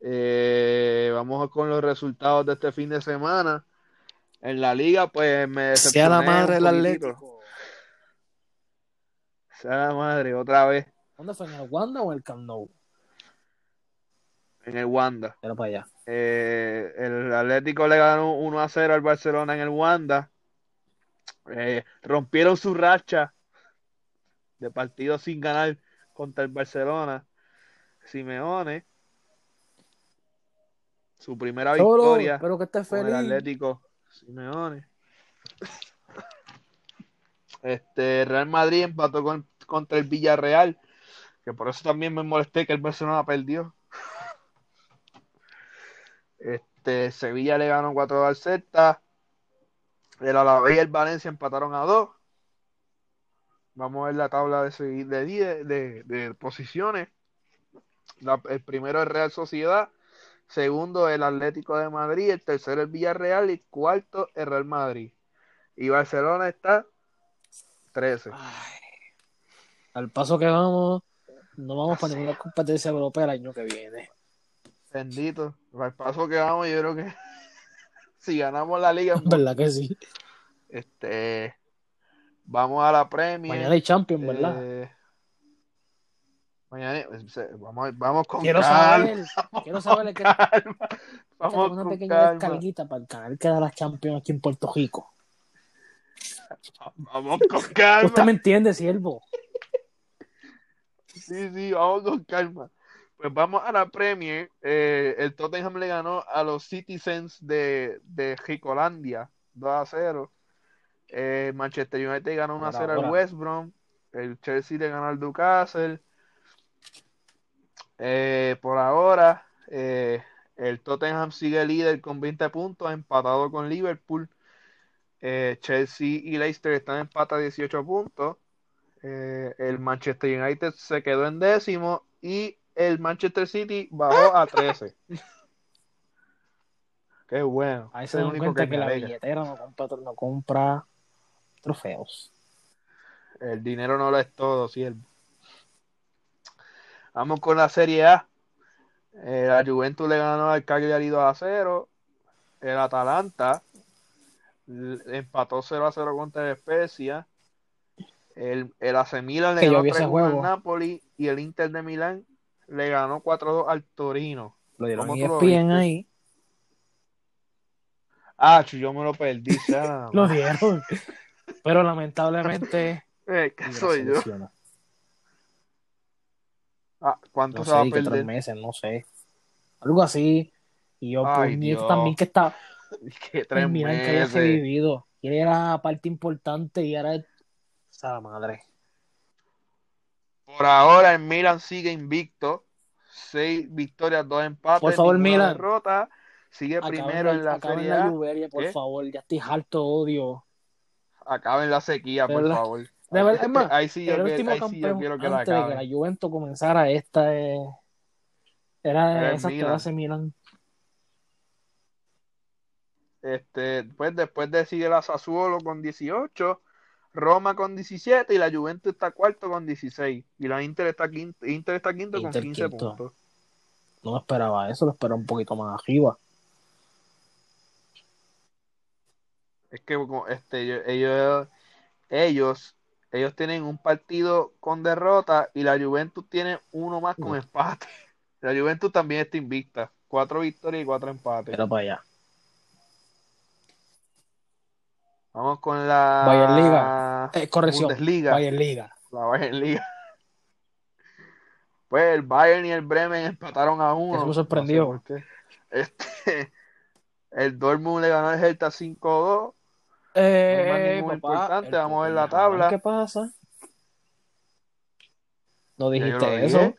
A: Eh, vamos con los resultados de este fin de semana. En la liga, pues me
B: Sea la
A: decepcioné
B: madre del
A: poquitito.
B: Atlético.
A: Sea la madre, otra vez
B: ¿Dónde fue? ¿En el Wanda o en el Camp Nou?
A: en el Wanda.
B: Era para allá.
A: Eh, el Atlético le ganó 1 a 0 al Barcelona en el Wanda. Eh, rompieron su racha de partidos sin ganar contra el Barcelona. Simeone, su primera
B: Solo,
A: victoria
B: pero que estés
A: con el
B: feliz.
A: Atlético Simeone. Este Real Madrid empató con- contra el Villarreal, que por eso también me molesté que el Barcelona perdió. Este Sevilla le ganó 4 al Celta. El Alavés y el Valencia empataron a 2. Vamos a ver la tabla de, de, de- de posiciones. La- el primero es Real Sociedad, segundo el Atlético de Madrid, el tercero el Villarreal y cuarto el Real Madrid. Y Barcelona está 13.
B: Ay, al paso que vamos, no vamos para ninguna competencia europea el año que viene.
A: Bendito. Al paso que vamos, yo creo que (laughs) si ganamos la liga, (laughs)
B: ¿Verdad que sí?
A: este, vamos a la Premier.
B: Mañana hay Champions, ¿verdad?
A: Eh, mañana, se- vamos, vamos con
B: quiero
A: calma.
B: saber, (laughs) quiero saber que
A: calma. Vamos
B: una
A: con
B: pequeña
A: calma.
B: descarguita para el canal que da las Champions aquí en Puerto Rico.
A: Vamos con calma.
B: Usted me entiende, siervo.
A: Sí, sí, vamos con calma. Pues vamos a la Premier. Eh, el Tottenham le ganó a los Citizens de, de Jicolandia 2 a 0. Eh, Manchester United ganó 1 a
B: Ahora,
A: 0 al. West Brom. El Chelsea le ganó al Newcastle. Eh, por ahora, eh, el Tottenham sigue líder con 20 puntos, empatado con Liverpool. Eh, Chelsea y Leicester están empatados a 18 puntos. Eh, el Manchester United se quedó en décimo y el Manchester City bajó a 13. (laughs) Qué bueno.
B: Ahí se dan cuenta
A: que
B: que, la billetera no compra, no compra trofeos.
A: El dinero no lo es todo, siervo. Vamos con la Serie A. Eh, la Juventus le ganó al Cagliari 2 a 0. El Atalanta empató 0 a 0 contra el Spezia. El, el AC Milan le ganó
B: vi ese
A: 3 al. Napoli y el Inter de Milán le ganó 4-2 al Torino.
B: Lo dieron
A: ¿Cómo
B: en
A: tú lo
B: ESPN
A: viste?
B: ahí.
A: Ah, yo me lo perdí. (laughs)
B: Lo dieron. Pero lamentablemente. (laughs)
A: Eh, ¿qué soy yo?
B: selecciona.
A: Ah, ¿cuánto
B: No
A: se va a
B: sé, que tres
A: perder?
B: meses, no sé. Algo así. Y yo,
A: Ay, Dios.
B: también que está. (laughs)
A: Que tres
B: Mira que había
A: meses.
B: revivido. Y él era parte importante y ahora. Esa madre.
A: Por ahora el Milan sigue invicto. Seis victorias, dos empates,
B: Por favor, Milan.
A: derrota. Sigue primero en la Serie
B: la por
A: ¿Qué?
B: favor. Ya estoy harto odio.
A: Acaben la sequía, por
B: verdad.
A: favor.
B: De verdad, es más,
A: ahí sí yo,
B: el
A: que-
B: último
A: ahí sí yo
B: campeón
A: quiero que la
B: antes de que la Juventus comenzara esta eh, era
A: Era
B: esa que
A: Milan. Este, pues después de sigue la Sassuolo con 18, Roma con 17 y la Juventus está cuarto con 16. Y la Inter está quinto, Inter está quinto
B: Inter
A: con 15
B: quinto.
A: puntos.
B: No esperaba eso, lo esperaba un poquito más arriba.
A: Es que este, ellos, ellos, ellos, tienen un partido con derrota y la Juventus tiene uno más con empate. (laughs) La Juventus también está invicta. Cuatro victorias y cuatro empates.
B: Era para allá.
A: Vamos con la
B: Bayern Liga. Eh, corrección.
A: Bundesliga.
B: Bayern Liga.
A: La Bayern Liga. (laughs) Pues el Bayern y el Bremen empataron a uno.
B: Eso me sorprendió.
A: No sé por qué. Este, (laughs) el Dortmund le ganó al Hertha 5-2.
B: Eh,
A: No hay más ningún importante, vamos a ver la tabla.
B: ¿Qué pasa? No dijiste eso.
A: dije.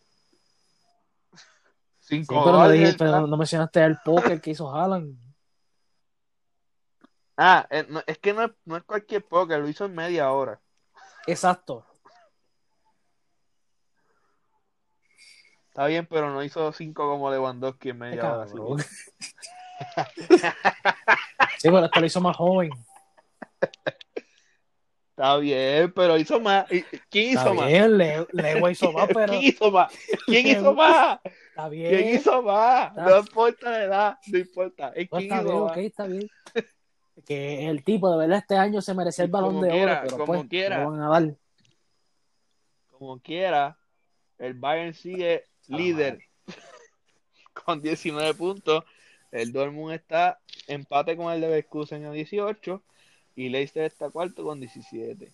B: Sí,
A: 5-2
B: pero no,
A: al
B: dijiste,
A: Hertha.
B: no, no mencionaste el póker que hizo Haaland.
A: Ah, eh, no, es que no es, no es cualquier póker, lo hizo en media hora.
B: Exacto.
A: Está bien, pero no hizo 5 como Lewandowski en media hora. (laughs)
B: Sí, pero esto lo hizo más joven.
A: Está bien, pero hizo más. ¿Y- ¿Quién hizo
B: Está
A: más?
B: bien, Le- Lewa hizo más, (laughs) pero
A: ¿Quién hizo más? ¿Quién (laughs) hizo más?
B: está
A: ¿Quién
B: bien.
A: hizo más?
B: Está-
A: No importa la edad, no importa. Es
B: No,
A: quién
B: está
A: hizo
B: bien,
A: más.
B: ok, está bien. Que el tipo de verdad este año se merecía el balón
A: Como
B: de
A: quiera,
B: oro, pero
A: como
B: pues
A: quiera.
B: no van a dar.
A: Como quiera, el Bayern sigue líder (laughs) con 19 puntos. El Dortmund está empate con el Leverkusen a 18 y Leicester está cuarto con 17. Eh,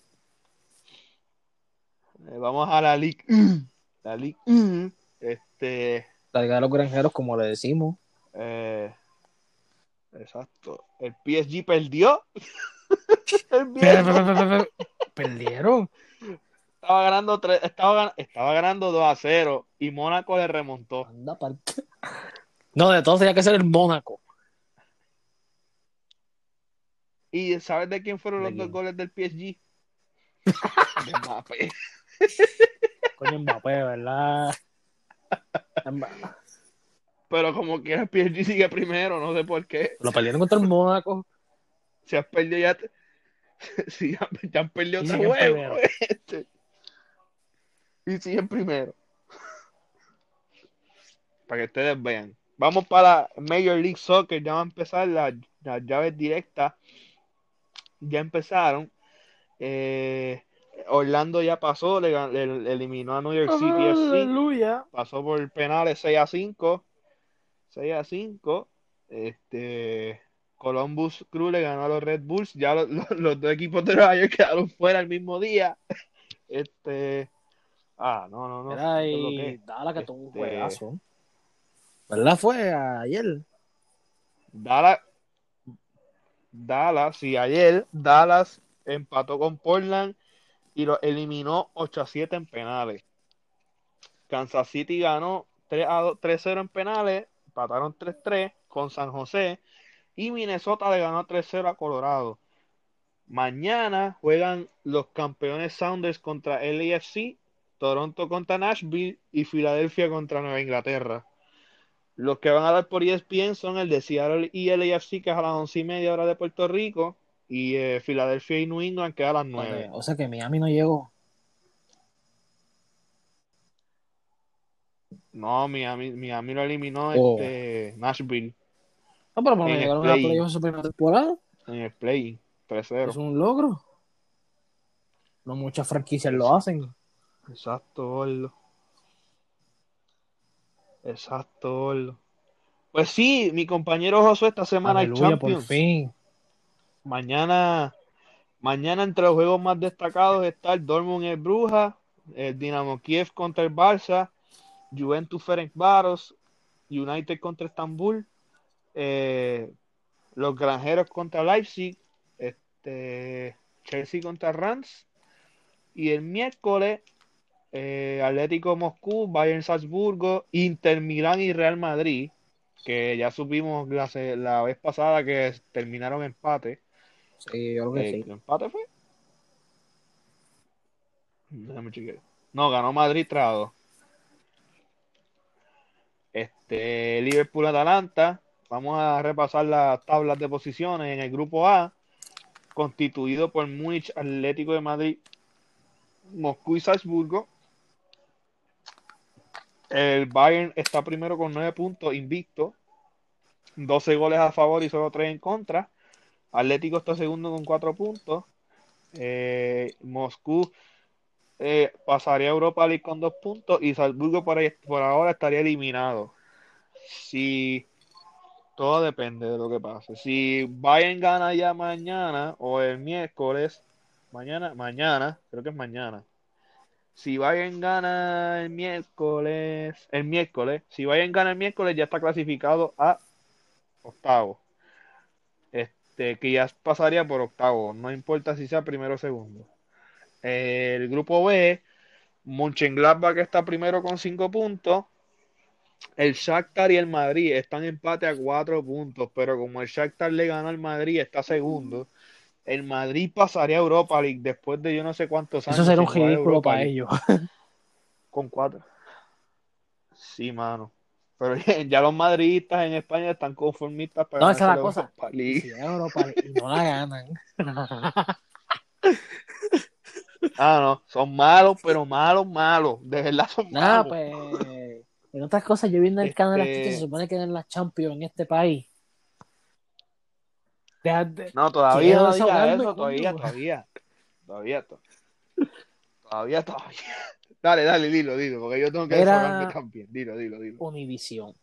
A: vamos a la Ligue 1. La Ligue 1. Este,
B: La Liga de los Granjeros, como le decimos.
A: eh, exacto. El PSG perdió. (laughs) El
B: Perdieron.
A: estaba ganando tres- estaba, estaba ganando 2 a 0 y Mónaco le remontó.
B: Anda (laughs) No, de todo tenía que ser el Mónaco.
A: ¿Y sabes de quién fueron
B: ¿De
A: los dos goles del PSG? (laughs) De Mbappé.
B: Coño, Mbappé, ¿verdad?
A: Pero como quieras, PSG sigue primero, no sé por qué.
B: Lo perdieron contra el Mónaco.
A: Si has perdido ya. te- (laughs) Si ya, ya han perdido
B: Y
A: otro juego.
B: primero.
A: este. Y siguen primero. Para que ustedes vean. Vamos para Major League Soccer. Ya va a empezar las, las llaves directas. Ya empezaron. Eh, Orlando ya pasó, le, le- eliminó a New York City FC
B: Aleluya.
A: pasó por penales 6 a 5. 6 a 5. Este, Columbus Crew le ganó a los Red Bulls. Ya los, los- los dos equipos de Nueva York (laughs) quedaron fuera el mismo día. Este, ah, no, no, no.
B: Y
A: que.
B: Dala que tuvo un
A: Este-
B: juegazo. ¿Verdad? Fue ayer.
A: Dallas, Dallas, y ayer Dallas empató con Portland y lo eliminó 8 a 7 en penales. Kansas City ganó 3 a 2 3-0 en penales, empataron 3-3 con San José y Minnesota le ganó 3-0 a Colorado. Mañana juegan los campeones Sounders contra LAFC, Toronto contra Nashville y Filadelfia contra Nueva Inglaterra. Los que van a dar por ESPN son el de Seattle y LAFC, que es a las once y media hora de Puerto Rico, y eh, Filadelfia y New England, que es a las nueve.
B: O sea que Miami no llegó.
A: No, Miami, Miami lo eliminó
B: Oh.
A: este, Nashville
B: No, pero por lo
A: En
B: menos
A: el
B: llegaron a la en su primera temporada.
A: en el play 3-0.
B: Es un logro. No muchas franquicias lo hacen.
A: Exacto, gordo. Exacto. Pues sí, mi compañero Josué esta semana hay
B: Aleluya, por
A: Champions.
B: fin.
A: Mañana, mañana entre los juegos más destacados está el Dortmund el Bruja, el Dinamo Kiev contra el Barça, Juventus Ferencváros, United contra Estambul, eh, los Granjeros contra Leipzig, este, Chelsea contra Rams y el miércoles eh, Atlético Moscú, Bayern Salzburgo, Inter Milán y Real Madrid, que ya supimos la, vez pasada que terminaron empate.
B: Sí, yo que
A: Eh,
B: sí.
A: ¿qué empate fue? No, ganó Madrid 3 a 2. Este, Liverpool Atalanta. Vamos a repasar las tablas de posiciones en el grupo A, constituido por Múnich, Atlético de Madrid, Moscú y Salzburgo. El Bayern está primero con 9 puntos, invicto. 12 goles a favor y solo 3 en contra. Atlético está segundo con 4 puntos. Eh, Moscú eh, pasaría a Europa League con 2 puntos. Y Salzburgo por, ahí- por ahora estaría eliminado. Si todo depende de lo que pase. Si Bayern gana ya mañana o el miércoles, mañana, mañana, creo que es mañana. Si Bayern gana el miércoles, el miércoles, si Bayern gana el miércoles ya está clasificado a octavo. Este, que ya pasaría por octavo, no importa si sea primero o segundo. El grupo B, Mönchengladbach está primero con cinco puntos. El Shakhtar y el Madrid están en empate a cuatro puntos, pero como el Shakhtar le ganó al Madrid, está segundo. El Madrid pasaría a Europa League después de yo no sé cuántos años.
B: Eso será un ridículo para
A: League.
B: ellos. (laughs)
A: Con cuatro. Sí, mano. Pero (laughs) ya los madridistas en España están conformistas para
B: No, esa es la cosa.
A: Europa League.
B: Si llegan a Europa League y no la ganan. (laughs)
A: Ah, no. Son malos, pero malos, malos. De verdad son malos.
B: pues. En otras cosas, yo viendo el canal
A: Este-
B: que se supone que en la Champions en este país. Deja de-
A: No, todavía no digas eso. Todavía, todavía. Todavía, to- todavía, todavía. (laughs) Dale, dale, dilo, dilo, porque yo tengo que
B: Era-
A: desahogarme también. Dilo, dilo, dilo.
B: Univisión.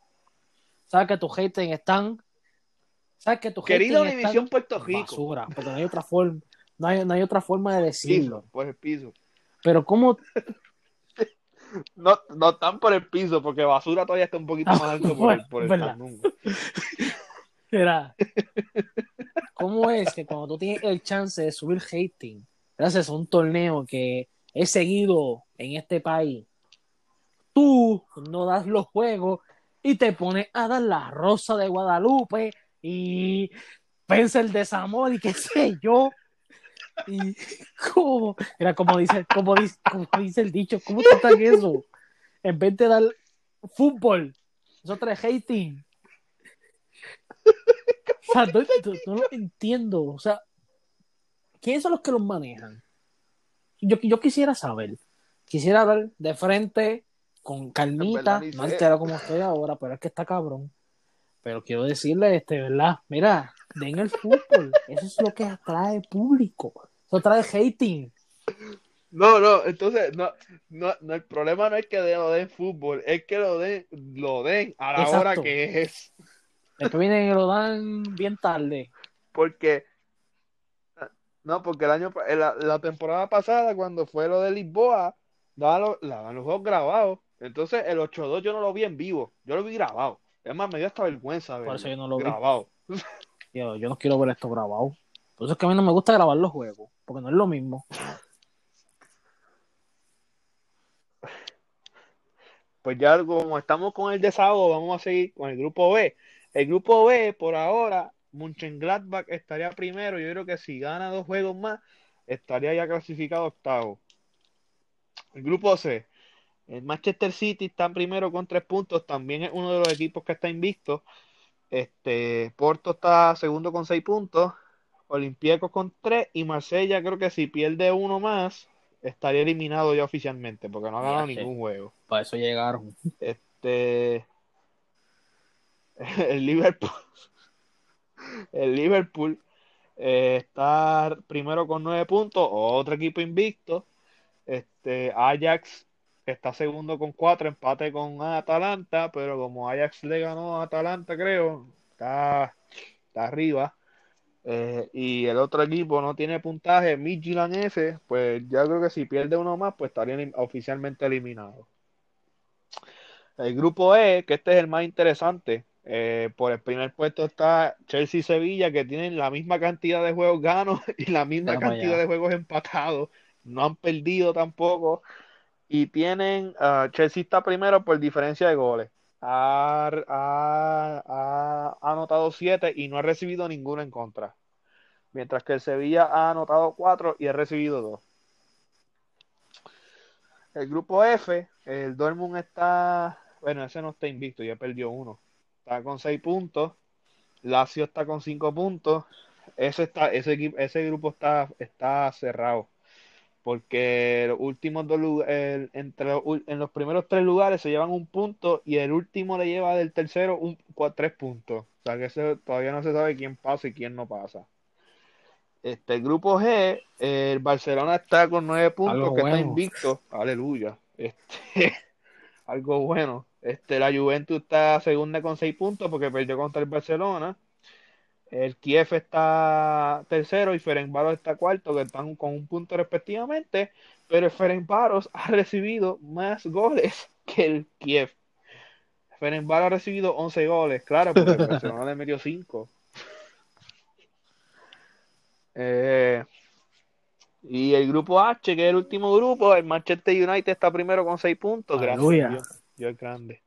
B: ¿Sabes que tu hating están? ¿Sabes que tu
A: Querida Univisión Puerto Rico.
B: basura? Porque no hay otra forma. No hay, no hay otra forma de decirlo.
A: Piso, por el piso.
B: Pero ¿cómo? (laughs)
A: No, no están por el piso, porque basura todavía está un poquito más alto por el, por el. (laughs)
B: Mira, (laughs) ¿cómo es que cuando tú tienes el chance de subir hating, gracias a un torneo que es seguido en este país, tú no das los juegos y te pones a dar la rosa de Guadalupe y vence el desamor y qué sé yo? Y cómo, mira, como dice, como dice, como dice el dicho, ¿cómo tratan eso? En vez de dar fútbol. Eso trae hating. Sea, no, lo entiendo. O sea, ¿quiénes son los que los manejan? Yo, yo quisiera saber. Quisiera hablar de frente, con calmita, no
A: sé.
B: altera como estoy ahora, pero es que está cabrón. Pero quiero decirle, este, ¿verdad? Mira, den el fútbol. Eso es lo que atrae público. Eso trae hating.
A: No, no, entonces, no, no, no, el problema no es que lo den fútbol, es que lo den, lo den a la
B: Exacto.
A: hora que es.
B: Después vienen y lo dan bien tarde.
A: Porque, no, porque el año, la, la temporada pasada, cuando fue lo de Lisboa, daban los, daban los juegos grabados. Entonces, el 8-2 yo no lo vi en vivo, yo lo vi grabado. Es más, me dio hasta vergüenza
B: Por
A: verlo
B: eso yo no lo vi.
A: grabado. (laughs)
B: Yo, yo no quiero ver esto grabado. Por eso es que a mí no me gusta grabar los juegos, porque no es lo mismo. (laughs)
A: Pues ya como estamos con el desahogo, vamos a seguir con el grupo B. El grupo B, por ahora, Mönchengladbach estaría primero. Yo creo que si gana dos juegos más, estaría ya clasificado octavo. El grupo C, el Manchester City está primero con tres puntos. También es uno de los equipos que está invicto. Este, Porto está segundo con seis puntos. Olympiacos con tres. Y Marsella, creo que si pierde uno más, estaría eliminado ya oficialmente, porque no ha ganado
B: Viaje.
A: ningún juego.
B: Para eso llegaron.
A: Este. (laughs) El Liverpool. El Liverpool eh, está primero con nueve puntos. Otro equipo invicto. Este, Ajax está segundo con cuatro, empate con Atalanta. Pero como Ajax le ganó a Atalanta, creo, está, está arriba. Eh, y el otro equipo no tiene puntaje, Midtjylland ese, pues ya creo que si pierde uno más, pues estaría oficialmente eliminado. El grupo E, que este es el más interesante, eh, por el primer puesto está Chelsea y Sevilla, que tienen la misma cantidad de juegos ganos (laughs) y la misma cantidad
B: allá.
A: de juegos empatados. No han perdido tampoco. Y tienen, ah, Chelsea está primero por diferencia de goles. Ha, ha- ha- ha anotado siete y no ha recibido ninguno en contra. Mientras que el Sevilla ha anotado cuatro y ha recibido dos. El grupo F, el Dortmund está, bueno, ese no está invicto, ya perdió uno. Está con seis puntos. Lazio está con cinco puntos. Ese está, ese grupo está, está cerrado. Porque los últimos dos lugares, entre los, en los primeros tres lugares se llevan un punto y el último le lleva del tercero un, tres puntos. O sea que ese- todavía no se sabe quién pasa y quién no pasa. Este, el grupo G, el Barcelona está con nueve puntos, que está invicto. Aleluya. Este, (laughs) algo bueno. Este, la Juventus está segunda con seis puntos porque perdió contra el Barcelona. El Kiev está tercero y Ferencváros está cuarto, que están con un punto respectivamente. Pero el Ferencváros ha recibido más goles (laughs) que el Kiev. Ferencváros ha recibido 11 goles, claro, porque el Barcelona le metió 5. (laughs) Eh, y el grupo H, que es el último grupo, el Manchester United está primero con 6 puntos. Gracias. Dios. Grande.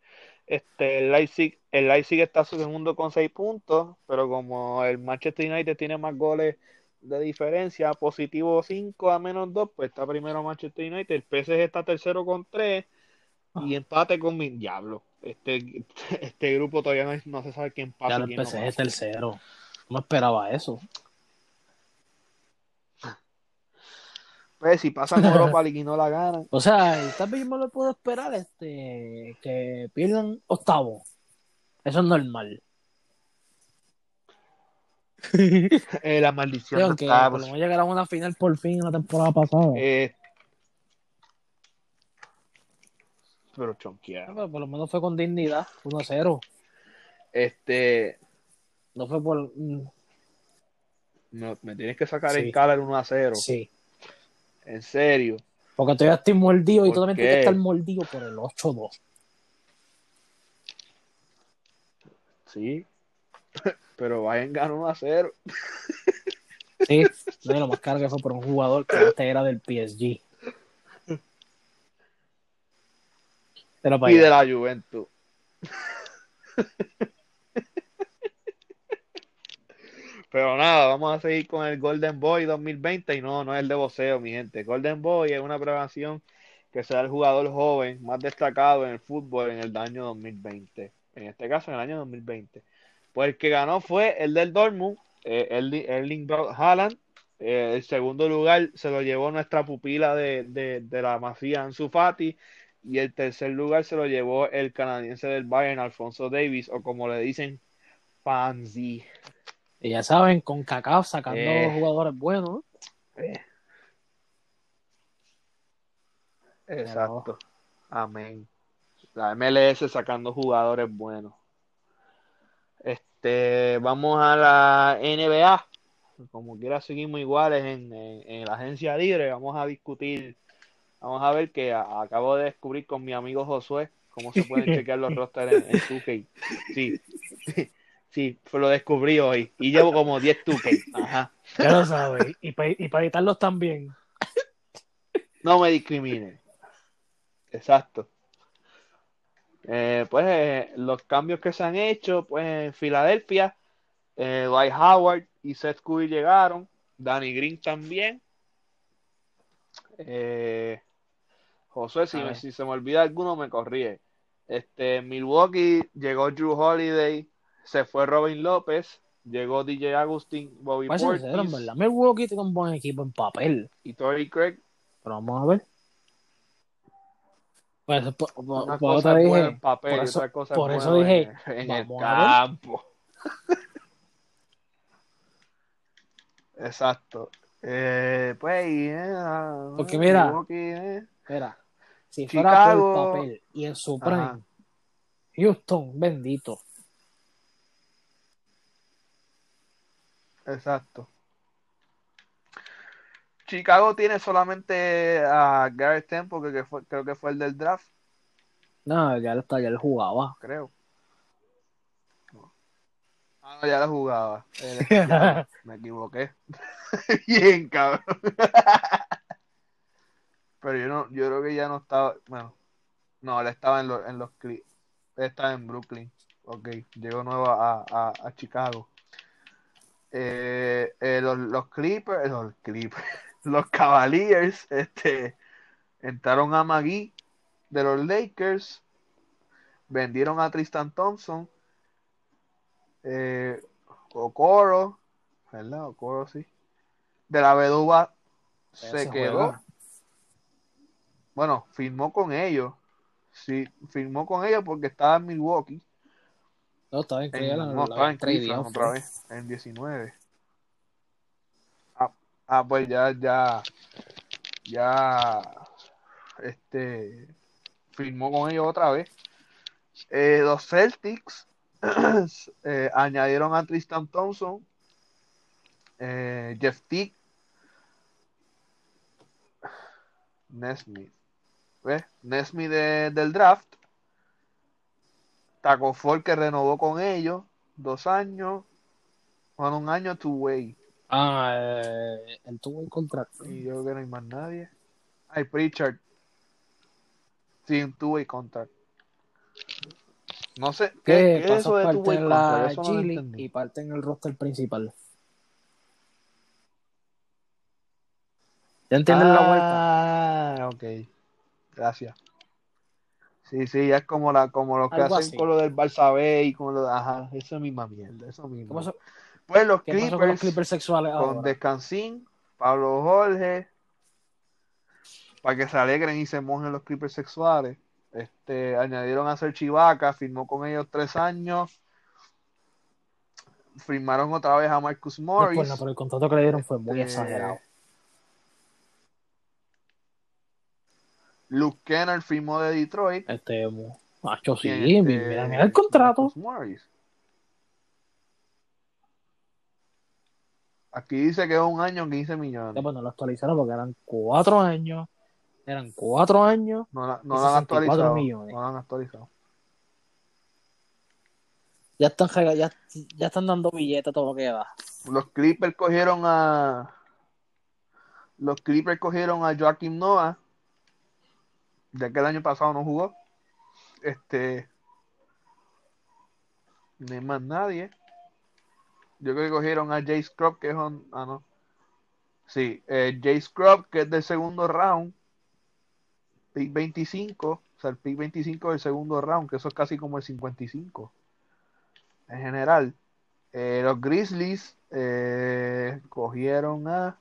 A: Este, el Leipzig, el Leipzig está segundo con 6 puntos, pero como el Manchester United tiene más goles de diferencia, positivo 5 a menos 2, pues está primero Manchester United. El PSG está tercero con 3 y empate con mi diablo. Este, este grupo todavía no, no se sabe quién pasa
B: Ya el
A: no
B: PSG es tercero. No esperaba eso.
A: Pues si pasan Europa League y no la ganan,
B: O sea, tal vez yo me lo puedo esperar este que pierdan octavo. Eso es normal. (laughs)
A: eh, la maldición
B: Creo que lo menos llegar a una final por fin en la temporada pasada.
A: eh, pero chonqueado.
B: Pero por lo menos fue con dignidad, 1-0.
A: Este,
B: No fue por. mm,
A: no, me tienes que sacar
B: Sí.
A: en cara el 1 a 0.
B: Sí.
A: En serio.
B: Porque todavía estoy mordido y
A: ¿Por
B: tú también tienes que estar mordido por el 8-2.
A: Sí. (laughs) Pero vayan ganar 1 a 0.
B: Sí. (laughs) No, lo más caro que fue por un jugador que antes era del PSG.
A: Y de la Juventus. (laughs) Pero nada, vamos a seguir con el Golden Boy 2020 y no, no es el de voceo, mi gente. Golden Boy es una premiación que sea el jugador joven más destacado en el fútbol en el año 2020. En este caso, en el año 2020. Pues el que ganó fue el del Dortmund, eh, Erling Haaland. Eh, el segundo lugar se lo llevó nuestra pupila de, de, la mafia Ansu Fati. Y el tercer lugar se lo llevó el canadiense del Bayern, Alfonso Davis, o como le dicen, Fanzi.
B: Y ya saben, con Cacao sacando eh. jugadores buenos.
A: Exacto. Amén. La MLS sacando jugadores buenos. Este, vamos a la NBA. Como quiera, seguimos iguales en, la agencia libre. Vamos a discutir. Vamos a ver que acabo de descubrir con mi amigo Josué cómo se pueden (laughs) chequear los rosters en, en 2K. Sí, (laughs) sí, lo descubrí hoy. Y llevo como 10 2K. Ajá.
B: Ya lo sabes. Y para y editarlos también.
A: No me discrimine. Exacto. Eh, pues eh, los cambios que se han hecho, pues en Filadelfia, eh, Dwight Howard y Seth Curry llegaron, Danny Green también. Eh, José, si, si, se me olvida alguno, me corríe. Este, Milwaukee llegó Drew Holiday, se fue Robin López, llegó DJ Agustín, Bobby Portis.
B: Milwaukee tiene un buen equipo en papel.
A: Y Tory Craig.
B: Pero vamos a ver. Pues, por,
A: una cosa dije, en papel, por eso, otra cosa por eso dije, en, el campo. Exacto. Eh, pues, eh,
B: porque mira, eh. mira, si fuera por papel y en su prime, Houston, bendito.
A: Exacto. Chicago tiene solamente a Garrett Temple, que, creo que fue el del draft.
B: No, ya, está, ya él jugaba.
A: Creo. Ah, no, ya lo jugaba. (laughs) me equivoqué. (laughs) Bien, cabrón. Pero yo no, yo creo que ya no estaba. Bueno, no, él estaba en, los en los Él estaba en Brooklyn. Ok, llegó nuevo a, a, a Chicago. Eh, eh, los, los Clippers, los Clippers, (laughs) los Cavaliers este, entraron a Magui de los Lakers, vendieron a Tristan Thompson, eh, Okoro, ¿verdad? Okoro sí. De la Veduba se quedó. Bueno, firmó con ellos. Sí, firmó con ellos porque estaba en Milwaukee.
B: No, estaba en,
A: Cleveland. No, estaba en Cleveland otra vez, en 19. Ah, pues ya, ya, ya, este, firmó con ellos otra vez. Eh, los Celtics (clears throat) eh, añadieron a Tristan Thompson, eh, Jeff Tick, Nesmith, ¿ves? Nesmith del draft, Taco Ford que renovó con ellos, dos años, con un año two way.
B: Ah, eh, él tuvo un contrato.
A: Y yo creo que no hay más nadie. Hay Pritchard. Sí, un two-way contract. No sé.
B: ¿Qué, ¿Qué es eso de two-way contract? no y parte en el roster principal. ¿Ya entienden la vuelta?
A: Ah, ok. Gracias. Sí, sí, ya es como, la, como lo que hacen con lo del Barça B y con lo de. Ajá, eso es misma mierda. Eso mismo. Pues los Clippers,
B: con los Clippers sexuales
A: con Descansín, Pablo Jorge, para que se alegren y se mojen los Clippers sexuales. Este, añadieron a ser Chivaca, firmó con ellos tres años. Firmaron otra vez a Marcus Morris.
B: No, pero el contrato que le dieron fue muy este, exagerado.
A: Luke Kennard firmó de Detroit.
B: Este, macho, sí, este, mira, mira el contrato.
A: Aquí dice que es un año 15 millones.
B: Ya, pues no lo actualizaron porque eran cuatro años. Eran cuatro años.
A: No, la, no lo han actualizado. Millones. No lo han actualizado.
B: Ya están, ya, ya están dando billetes todo lo que da.
A: Los Clippers cogieron a. Los Clippers cogieron a Joaquim Noah. Ya que el año pasado no jugó. Este. No hay más nadie. Yo creo que cogieron a Jay Scrub, que es un. Ah, no. Sí, eh, Jay Scrub, que es del segundo round. pick 25, o sea, el pick 25 del segundo round, que eso es casi como el 55 en general. Eh, los Grizzlies eh, cogieron a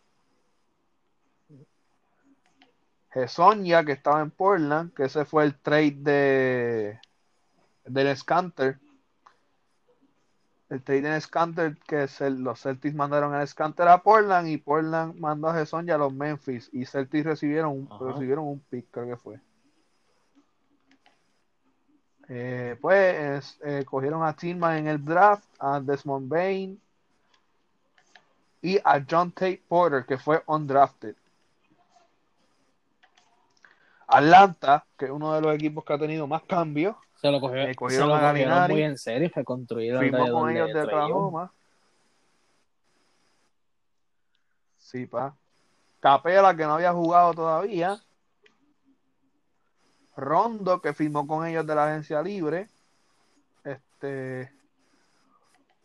A: Gesonia, que estaba en Portland, que ese fue el trade de del Scanter. El trade en Scanter, que los Celtics mandaron al Scanter a Portland y Portland mandó a Gesonia a los Memphis y Celtics recibieron un,
B: Ajá.
A: recibieron un pick, creo que fue. Eh, pues eh, cogieron a Tillman en el draft, a Desmond Bain y a John Tate Porter, que fue undrafted. Atlanta, que es uno de los equipos que ha tenido más cambios,
B: Se lo cogió,
A: Eh,
B: se lo cogieron muy en serio, fue construido
A: firmó con ellos de. Oklahoma. Sí, pa. Capela, que no había jugado todavía. Rondo, que firmó con ellos de la agencia libre. Este.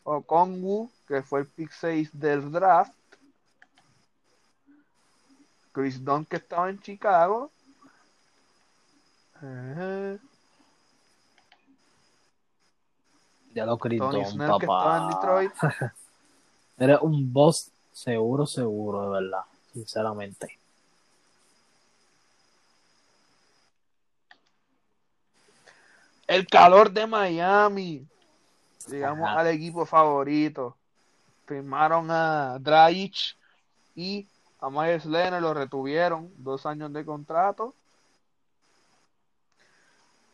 A: Okongu, que fue el pick 6 del draft. Chris Dunn, que estaba en Chicago. Ajá.
B: Ya lo
A: Tony que en. Detroit. (laughs)
B: Eres un boss seguro, seguro, de verdad, sinceramente.
A: El calor de Miami. Llegamos
B: Ajá.
A: al equipo favorito. Firmaron a Dragic y a Myers Leonard, lo retuvieron dos años de contrato.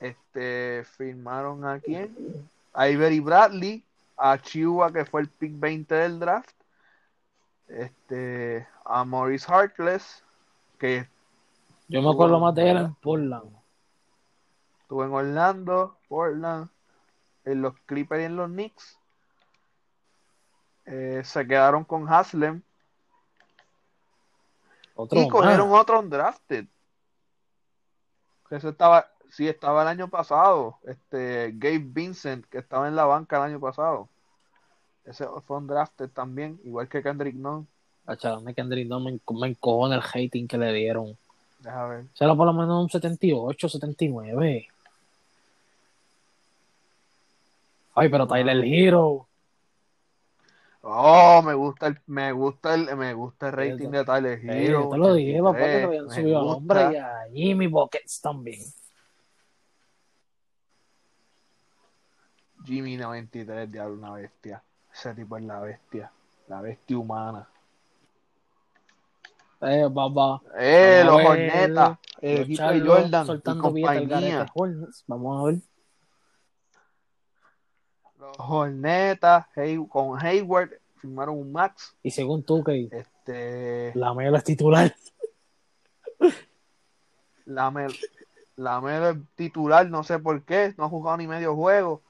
A: Este, firmaron a quién? A Ivery Bradley, a Chihuahua, que fue el pick 20 del draft. Este, a Maurice Harkless, que
B: Yo me acuerdo más de él en Portland.
A: Estuvo en Orlando, Portland, en los Clippers y en los Knicks. Eh, se quedaron con Haslem
B: Otro
A: y cogieron otro undrafted. Ese estaba, sí, estaba el año pasado. Este Gabe Vincent, que estaba en la banca el año pasado. Ese fue un drafted también, igual que Kendrick Nunn.
B: Cachadame Kendrick no me, me encojona el hating que le dieron.
A: Deja ver.
B: Por lo menos un 78, 79. Ay, pero Tyler Hero.
A: Oh, me gusta el, me gusta el, me gusta el rating de Tyler Hero.
B: yo te lo dije, papá, que
A: 83,
B: lo habían subido al
A: gusta.
B: hombre y a Jimmy Buckets también.
A: Jimmy 93, diablo, una bestia. Ese tipo es la bestia. La bestia humana.
B: Eh, papá.
A: Eh, los Hornetas. El equipo de Jordan
B: soltando
A: compañía.
B: Vamos a ver.
A: Los Hornetas Hay- con Hayward firmaron un max.
B: Y según tú, que
A: Este,
B: la Melo es titular.
A: la Mel, la Melo es titular, no sé por qué, no ha jugado ni medio juego.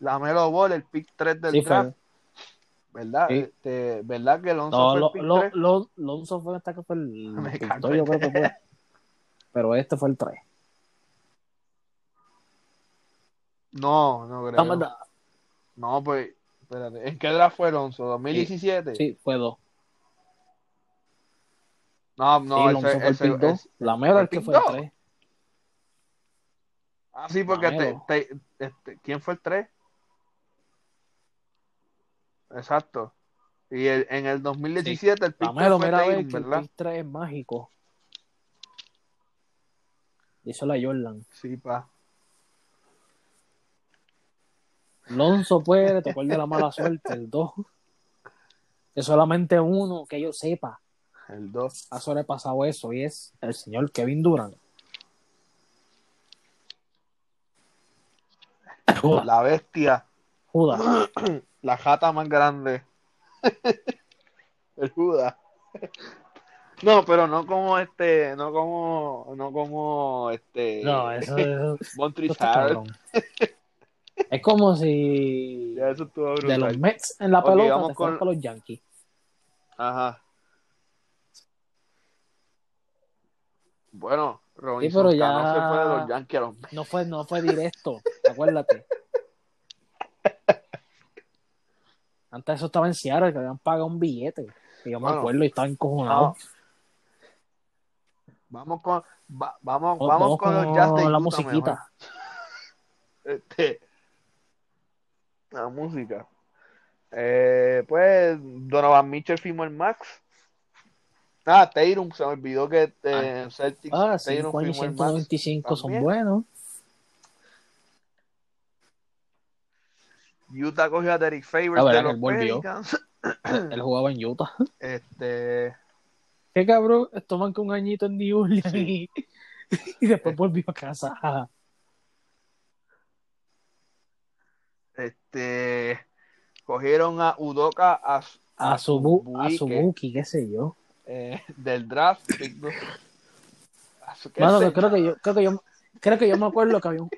A: La Melo Ball, el pick 3 del
B: Sí, fue.
A: draft, ¿verdad?
B: Sí.
A: Este, ¿verdad que Lonzo
B: No,
A: fue el pick
B: lo,
A: 3?
B: lo, Lonzo fue hasta que fue el (laughs)
A: cago en
B: yo creo que fue. Pero este fue el 3.
A: No, no creo. No, pues, espérate. ¿En qué draft fue Lonzo? ¿2017?
B: Sí, fue 2.
A: No, no,
B: sí,
A: ese,
B: fue el
A: ese-
B: pick 2.
A: ese-
B: La Melo
A: ¿el
B: el que
A: pick
B: fue el
A: dos?
B: 3.
A: Ah, sí, porque te, te- este, ¿quién fue el 3? Exacto. Y el- en el 2017 el pick
B: La Melo,
A: 3 fue Tatum,
B: que el
A: ¿verdad?
B: pick 3 es mágico. Hizo la Jordan.
A: Sí, pa.
B: Lonzo puede, tocó el de la mala suerte, el 2. Que solamente uno que yo sepa
A: El 2.
B: ha sobrepasado eso y es el señor Kevin Durant.
A: La bestia.
B: Judas. (clears throat)
A: La jata más grande. (laughs) el Judas. No, pero no como este, no como, no como este.
B: No, eso. Es (laughs) como si
A: Ya, eso estuvo
B: de los. Mets en la
A: Ok,
B: pelota te
A: con-
B: para los Yankees.
A: Ajá. Bueno, Robinson
B: pero ya-
A: Cano se fue de los Yankees a los Mets.
B: No fue, no fue directo, acuérdate. (laughs) Antes eso estaba en Seattle, que habían pagado un billete. Y yo me acuerdo y estaba encojonado.
A: Vamos con, va- vamos, vamos con los jazz de
B: la
A: Utah
B: musiquita. (laughs)
A: Este, la música. Eh, pues Donovan Mitchell firmó el Max. Ah, Tatum, se me olvidó que eh, Celtics
B: Ah,
A: Tatum
B: 5 años
A: firmó el Max.
B: 195 son buenos.
A: Utah cogió a Derek Favors
B: Ah, ¿verdad
A: de los? Pelicans. (coughs)
B: Él jugaba en Utah.
A: Este,
B: Qué cabrón, toman que un añito en New Orleans y, (laughs) y después volvió a casa.
A: este, cogieron a Udoka a,
B: A a
A: Buike,
B: su Buki, qué sé yo.
A: eh, del draft.
B: Mano, creo que yo, creo que yo, creo que yo me acuerdo que había un,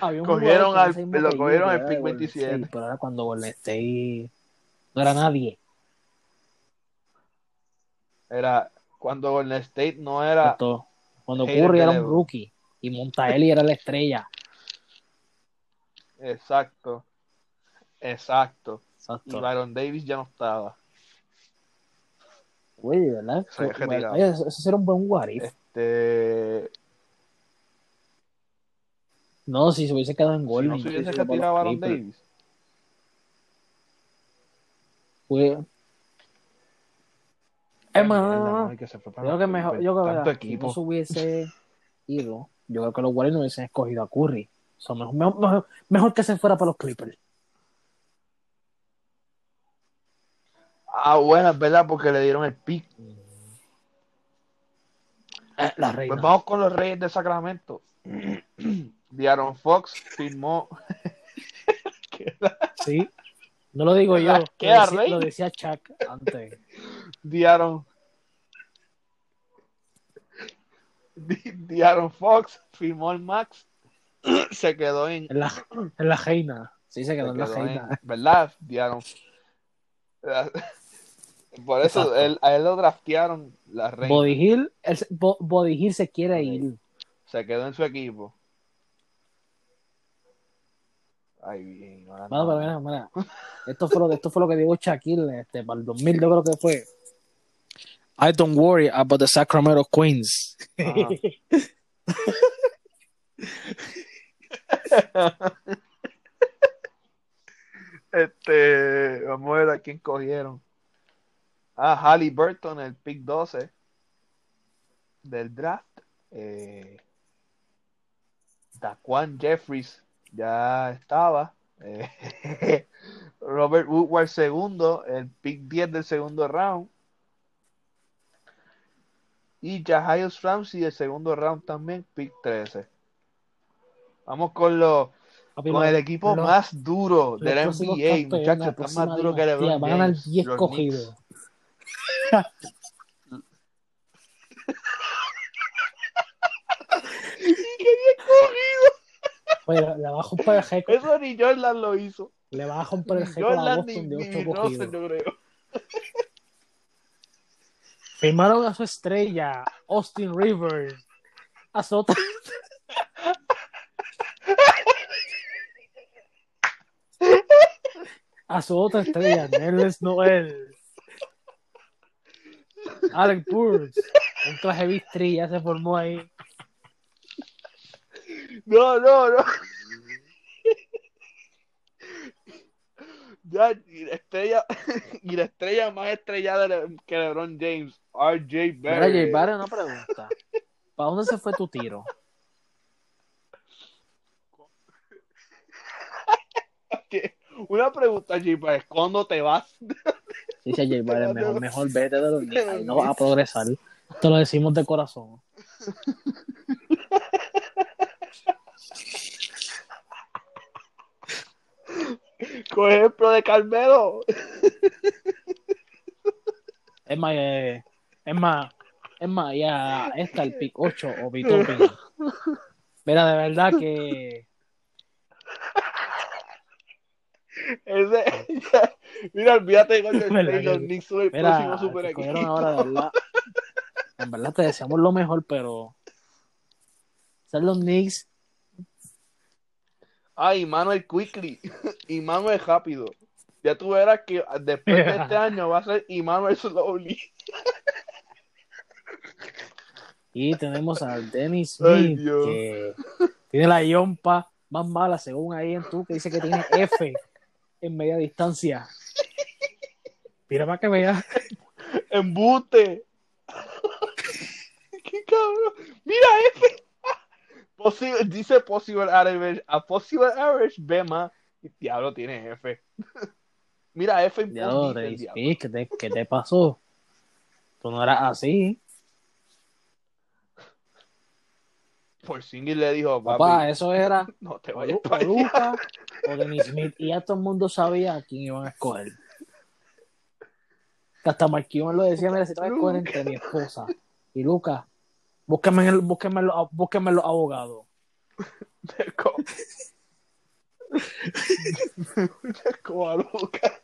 B: había un
A: Cogieron al- lo cogieron al pick
B: de Golden
A: 27.
B: State, Pero era cuando Golden State no era nadie.
A: Era cuando Golden State no era.
B: Exacto. Cuando Curry era un rookie y Montaeli era la estrella.
A: Exacto. Exacto. Y
B: Exacto.
A: Byron Davis ya no estaba.
B: Güey, ¿verdad? Oye, eso, eso era un buen what if.
A: Este.
B: No, si se hubiese quedado en
A: Si
B: Golden.
A: no se hubiese retirado
B: los
A: Byron
B: Clippers.
A: Davis.
B: Fue- Es más, Yo que mejor, yo creo que si no se hubiese (laughs) ido, yo creo que los Warriors no hubiesen escogido a Curry. Mejor, mejor, mejor- mejor que se fuera para los Clippers.
A: Ah, bueno, es verdad, porque le dieron el pick.
B: Eh, la reina.
A: Pues vamos con los Reyes de Sacramento. (clears throat) Diaron Fox firmó.
B: Sí. No lo digo yo. (laughs) Lo decía, lo decía Chuck antes.
A: Diaron. Di- Diaron Fox firmó el Max. Se quedó en.
B: En la, en la reina. Sí, se
A: se
B: quedó en la
A: quedó en-. ¿Verdad? Diaron. Por eso él- a él lo draftearon la reina.
B: Body Hill, se- Bo- Body Hill se quiere ir.
A: Se quedó en su equipo. Ay, bien. ahora
B: Mano,
A: no.
B: pero mira, mira. Esto fue lo, esto fue lo que dijo Shaquille este, para el 2000, yo creo que fue. I don't worry about the Sacramento Queens.
A: Ajá. (laughs) Este, vamos a ver a quién cogieron. Ah, Halliburton, el pick 12 del draft. Eh, Daquan Jeffries ya estaba. Eh, (laughs) Robert Woodward segundo, el pick 10 del segundo round. Y Jahios Ramsey el segundo round también, pick 13. Vamos con los
B: Papi,
A: con el equipo
B: los-
A: más duro de la NBA, muchachos,
B: próxima
A: más duro que LeBron
B: Van a ganar
A: James,
B: 10
A: los
B: cogidos. (laughs) Oye, le va a romper el récord.
A: Eso ni Jordan lo hizo.
B: Le va a romper el récord a
A: ni,
B: Boston de
A: ni
B: 8
A: Russell,
B: cogidos.
A: yo creo.
B: Firmaron a su estrella, Austin Rivers. A su otra. A su otra estrella, Nerles Noel. Alec Burks. Un traje bistri ya se formó ahí.
A: No, no, no. (laughs) Ya, y la estrella, (laughs) y la estrella más estrellada que LeBron James, RJ Barrett.
B: Jay Barrett, una pregunta. ¿Para dónde se fue tu tiro? (laughs)
A: Una pregunta, J. Barrett, ¿cuándo te vas?
B: Dice Jay Barrett, mejor, mejor vete de los
A: De
B: Knicks,
A: los
B: ahí no vas a progresar. Te lo decimos de corazón.
A: Con ejemplo de Carmelo.
B: Es más, eh, es más, es más, ya está el pick 8 o Bitopin. Mira, de verdad que
A: Ese, ya, mira, olvídate de Golden (laughs)
B: ¿Verdad
A: State, los Knicks son el próximo super equipo.
B: cogieron ahora de verdad. En verdad te deseamos lo mejor, pero ser los Knicks,
A: Ah, y Manuel Quickly. (laughs) Y Manuel rápido. Ya tú verás que después de este (laughs) año va a ser Emmanuel Slowly. (laughs)
B: Y tenemos a Dennis Smith, que tiene la yompa más mala, según ahí en tú, que dice que tiene F en media distancia. Mira para que veas.
A: ¡Embuste! ¡Qué cabrón! ¡Mira F! Dice possible average. A possible average B más. Y diablo tiene F. (laughs) Mira F en
B: Diablo, ¿qué te, qué te pasó? Tú no eras así.
A: Por single le dijo, papi,
B: Papá, eso era (laughs)
A: no te
B: o,
A: vayas
B: o
A: para.
B: Luca o Dennis Smith. Y ya todo el mundo sabía a quién iban a escoger. Hasta Marquillón lo decía, mira, si te vas a escoger entre mi esposa y Luca, búsquenme, en el, búsquenme, en los, búsquenme en los abogados.
A: De De como a Luca.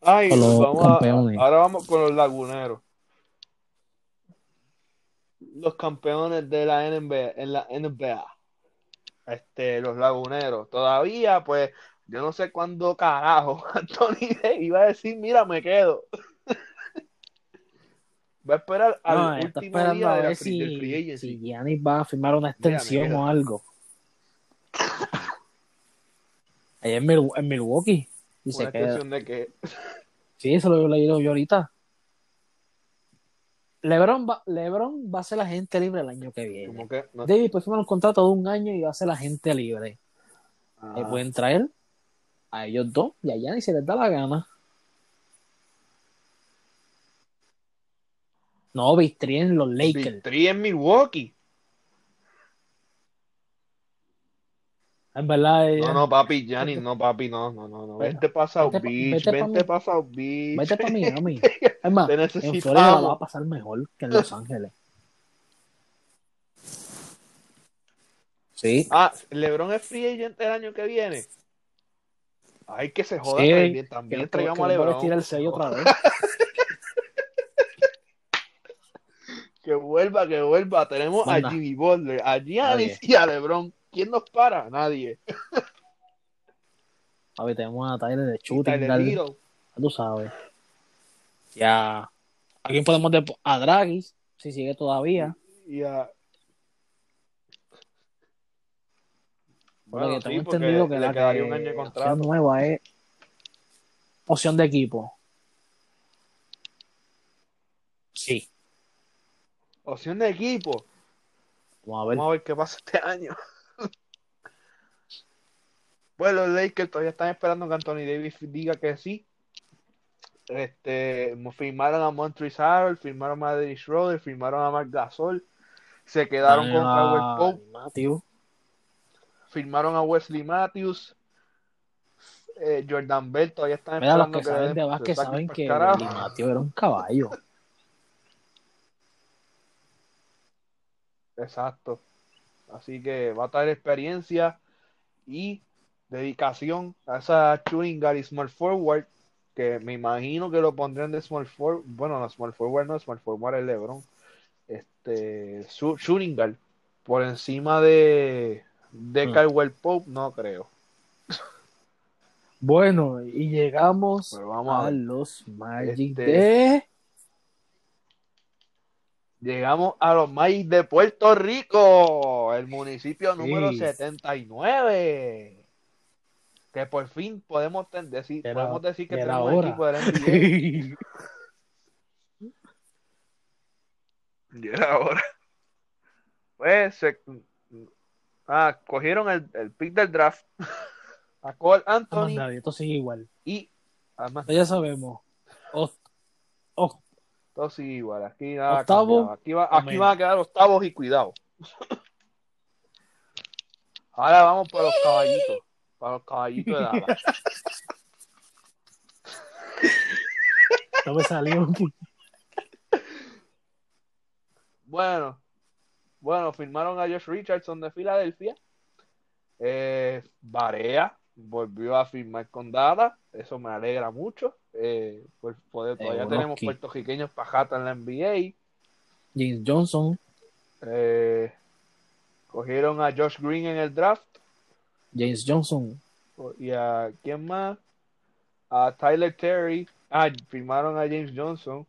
A: Ay, vamos a- ahora vamos con los laguneros. Los campeones de la NBA, en la NBA. Este, los laguneros. Todavía, pues, yo no sé cuándo carajo (laughs) Anthony iba a decir, mira, me quedo. Va a esperar al
B: No,
A: último día
B: a
A: de la del free
B: si,
A: agency.
B: si Giannis va a firmar una extensión
A: mira.
B: o algo. Allá en, Mil- en Milwaukee. Y
A: Una
B: se queda.
A: de que
B: Sí, eso lo he leído yo ahorita. LeBron va, LeBron va a ser agente libre el año que viene.
A: como que no
B: David puede firmar un contrato de un año y va a ser agente libre.
A: Ah,
B: pueden traer a ellos dos y allá ni se les da la gana. No, Bistrín los Lakers.
A: Victory en Milwaukee.
B: En verdad, eh,
A: No, no, papi, Giannis, no, papi, no, no, no, no. Vente para South
B: Vete
A: Beach,
B: vete
A: vente para South Beach.
B: vete para Miami. (laughs) Es más, en. Florida va a pasar mejor que en Los Ángeles. Sí,
A: Ah, LeBron es free agent el año que viene. Ay, que se joda
B: Sí,
A: también, también traigamos a LeBron.
B: el sello otra vez. (laughs)
A: Que vuelva, que vuelva. Tenemos
B: Manda.
A: a Jimmy Butler, a Giannis
B: Nadie.
A: y a LeBron. ¿Quién nos para? Nadie.
B: A ver, tenemos a Tyler de shooting,
A: Tyler
B: tú sabes. Ya. ¿A quién podemos de A Draghi, si sigue todavía.
A: Y a... Bueno,
B: tengo
A: sí, porque
B: entendido que
A: le
B: la
A: quedaría
B: que
A: un año de contrato.
B: nueva es opción de equipo. Sí.
A: Opción de equipo.
B: Vamos a ver.
A: Vamos a ver qué pasa este año. (laughs) Bueno, los Lakers todavía están esperando que Anthony Davis diga que sí. Este, firmaron a Montrezl Harrell, firmaron a Dennis Schroeder, firmaron a Marc Gasol, se quedaron con
B: Ah,
A: Pope,
B: Matthew.
A: firmaron a Wesley Matthews, eh, Jordan Bell, todavía están
B: Mira, los
A: esperando
B: que
A: que
B: saben de básquet saben que Matthew era un caballo.
A: Exacto. Así que va a traer experiencia y dedicación a esa shooting guard y small forward, que me imagino que lo pondrían de small forward. Bueno, no, small forward no, small forward es LeBron. Este, su- shooting guard por encima de, de
B: Hmm.
A: Pope, no creo.
B: Bueno, y llegamos
A: Pero vamos a
B: los Magic
A: Este-
B: de
A: Llegamos a los Magic de Puerto Rico, el municipio
B: Sí.
A: número 79. Que por fin podemos ten- decir,
B: Era-
A: podemos decir que
B: era
A: tenemos
B: hora.
A: equipo de la (laughs) NBA. Y era ahora. Pues se, ah, cogieron el, el pick del draft a Cole Anthony
B: nadie, esto sigue igual.
A: y además
B: Ya sabemos. Oct- oct-
A: todo sigue igual. Aquí nada
B: Octavo.
A: Aquí, va, aquí van a quedar octavos y cuidado. Ahora vamos para los caballitos. Para los caballitos de Dallas.
B: no me salió.
A: Bueno, bueno, firmaron a Josh Richardson de Filadelfia. Eh, Barea volvió a firmar con Dada. Eso me alegra mucho. Eh, por poder, todavía
B: Euroski.
A: tenemos puertorriqueños pajata en la NBA.
B: James Johnson,
A: Eh, cogieron a Josh Green en el draft.
B: James Johnson,
A: Y a quién más? A Tyler Terry. Ah, firmaron a James Johnson.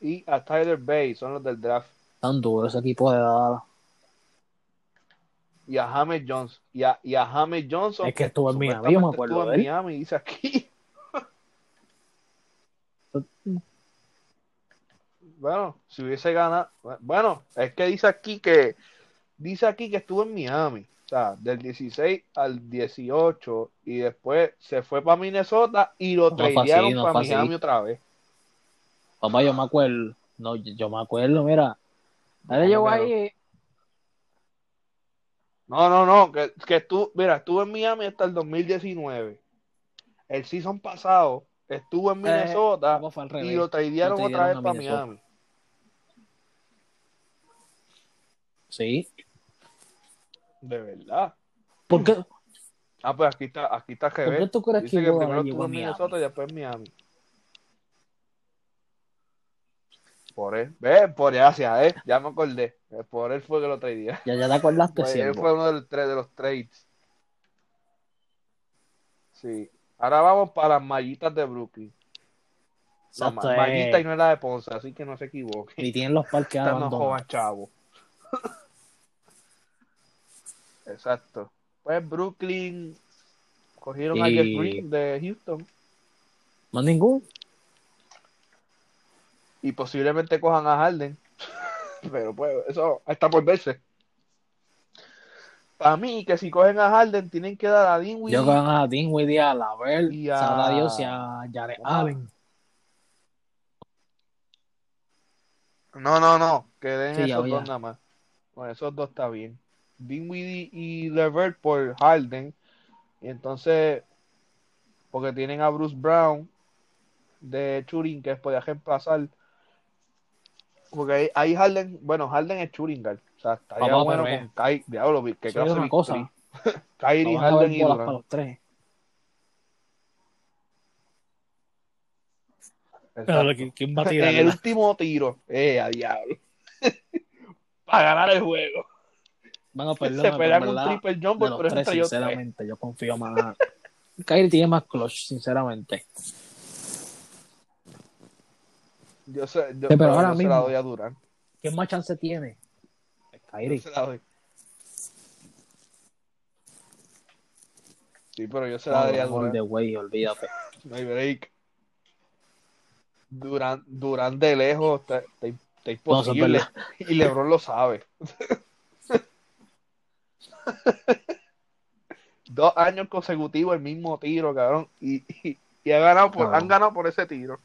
A: y a Tyler Bay, son los del draft.
B: Tan duro ese equipo de Dallas.
A: Y a James Johnson. Y a, y a James Johnson.
B: Es que estuvo en Miami, yo me acuerdo
A: estuvo en. Miami, dice aquí. Bueno, si hubiese ganado. Bueno, es que dice aquí que. Dice aquí que estuvo en Miami. O sea, del 16 al 18. Y después se fue para Minnesota y lo
B: No
A: tradearon
B: no
A: para. Miami otra vez.
B: Papá, yo me acuerdo. No, yo me acuerdo, mira. Él
A: ¿Cómo
B: llegó
A: no?
B: ahí.
A: No, no, no. Que, que estuvo, mira, estuvo en Miami hasta el 2019. El season pasado estuvo en Minnesota
B: ¿cómo fue al
A: y lo tradearon otra vez para
B: Minnesota.
A: Miami.
B: Sí.
A: De verdad.
B: ¿Por qué,
A: Ah, pues aquí está, aquí está
B: ¿por
A: GB. Dice
B: que
A: primero estuvo en? Minnesota y después en Miami. Por él. Ve, por gracias, eh. Ya me acordé. Eh, Por él fue que lo traía.
B: Ya, ya te acordaste,
A: Pues, él
B: siervo.
A: fue uno de los, tres de los trades. Sí. Ahora vamos para las mallitas de Brooklyn.
B: Exacto,
A: ma- mallita
B: eh.
A: y no es la de Ponce, así que no se equivoque.
B: Y tienen los parques
A: no
B: abandonados.
A: jodan chavo. (laughs) Exacto. Pues Brooklyn cogieron a Jeff Green de Houston
B: No ningún.
A: y posiblemente cojan a Harden. (laughs) Pero pues eso está por verse. Para mí, que si cogen a Harden, tienen que dar a Dinwiddie.
B: Yo con a Dinwiddie, a Lavelle,
A: Y a-
B: Dios, y a Jared. Allen.
A: No, no, no. Que den
B: Sí,
A: esos dos nada más. Con esos dos está bien. Dinwiddie y Levert por Harden. Y entonces, porque tienen a Bruce Brown de Churin que podía reemplazar. Porque ahí, ahí Harden, bueno, Harden es Churingal. O sea, estaría
B: Papá,
A: bueno
B: pero
A: con Kai, diablo, que clase
B: una
A: de
B: cosa. (laughs)
A: Kyrie,
B: Vamos a
A: Harden y Durant.
B: para los tres.
A: Exacto.
B: ¿Quién va a (laughs)
A: En el último tiro, eh, a diablo. (laughs) Para ganar el juego.
B: Bueno, perdón,
A: Se pelean
B: pero
A: un triple pero es
B: tres,
A: ellos tres.
B: sinceramente, yo confío más. Kyrie tiene más clutch, sinceramente.
A: Yo sé, yo,
B: Sí, pero
A: pero
B: ahora
A: yo se
B: mismo-
A: la doy a Durant.
B: ¿Quién más chance tiene?
A: La doy. Sí, pero yo se la daría Durant.
B: the way, olvídate.
A: No hay break. Durant, Durant de lejos está, está- está
B: No,
A: imposible.
B: verdad.
A: y LeBron lo sabe. (laughs) Dos años consecutivos el mismo tiro, cabrón. Y, y, y ha ganado por,
B: Cabrón.
A: han ganado por ese tiro.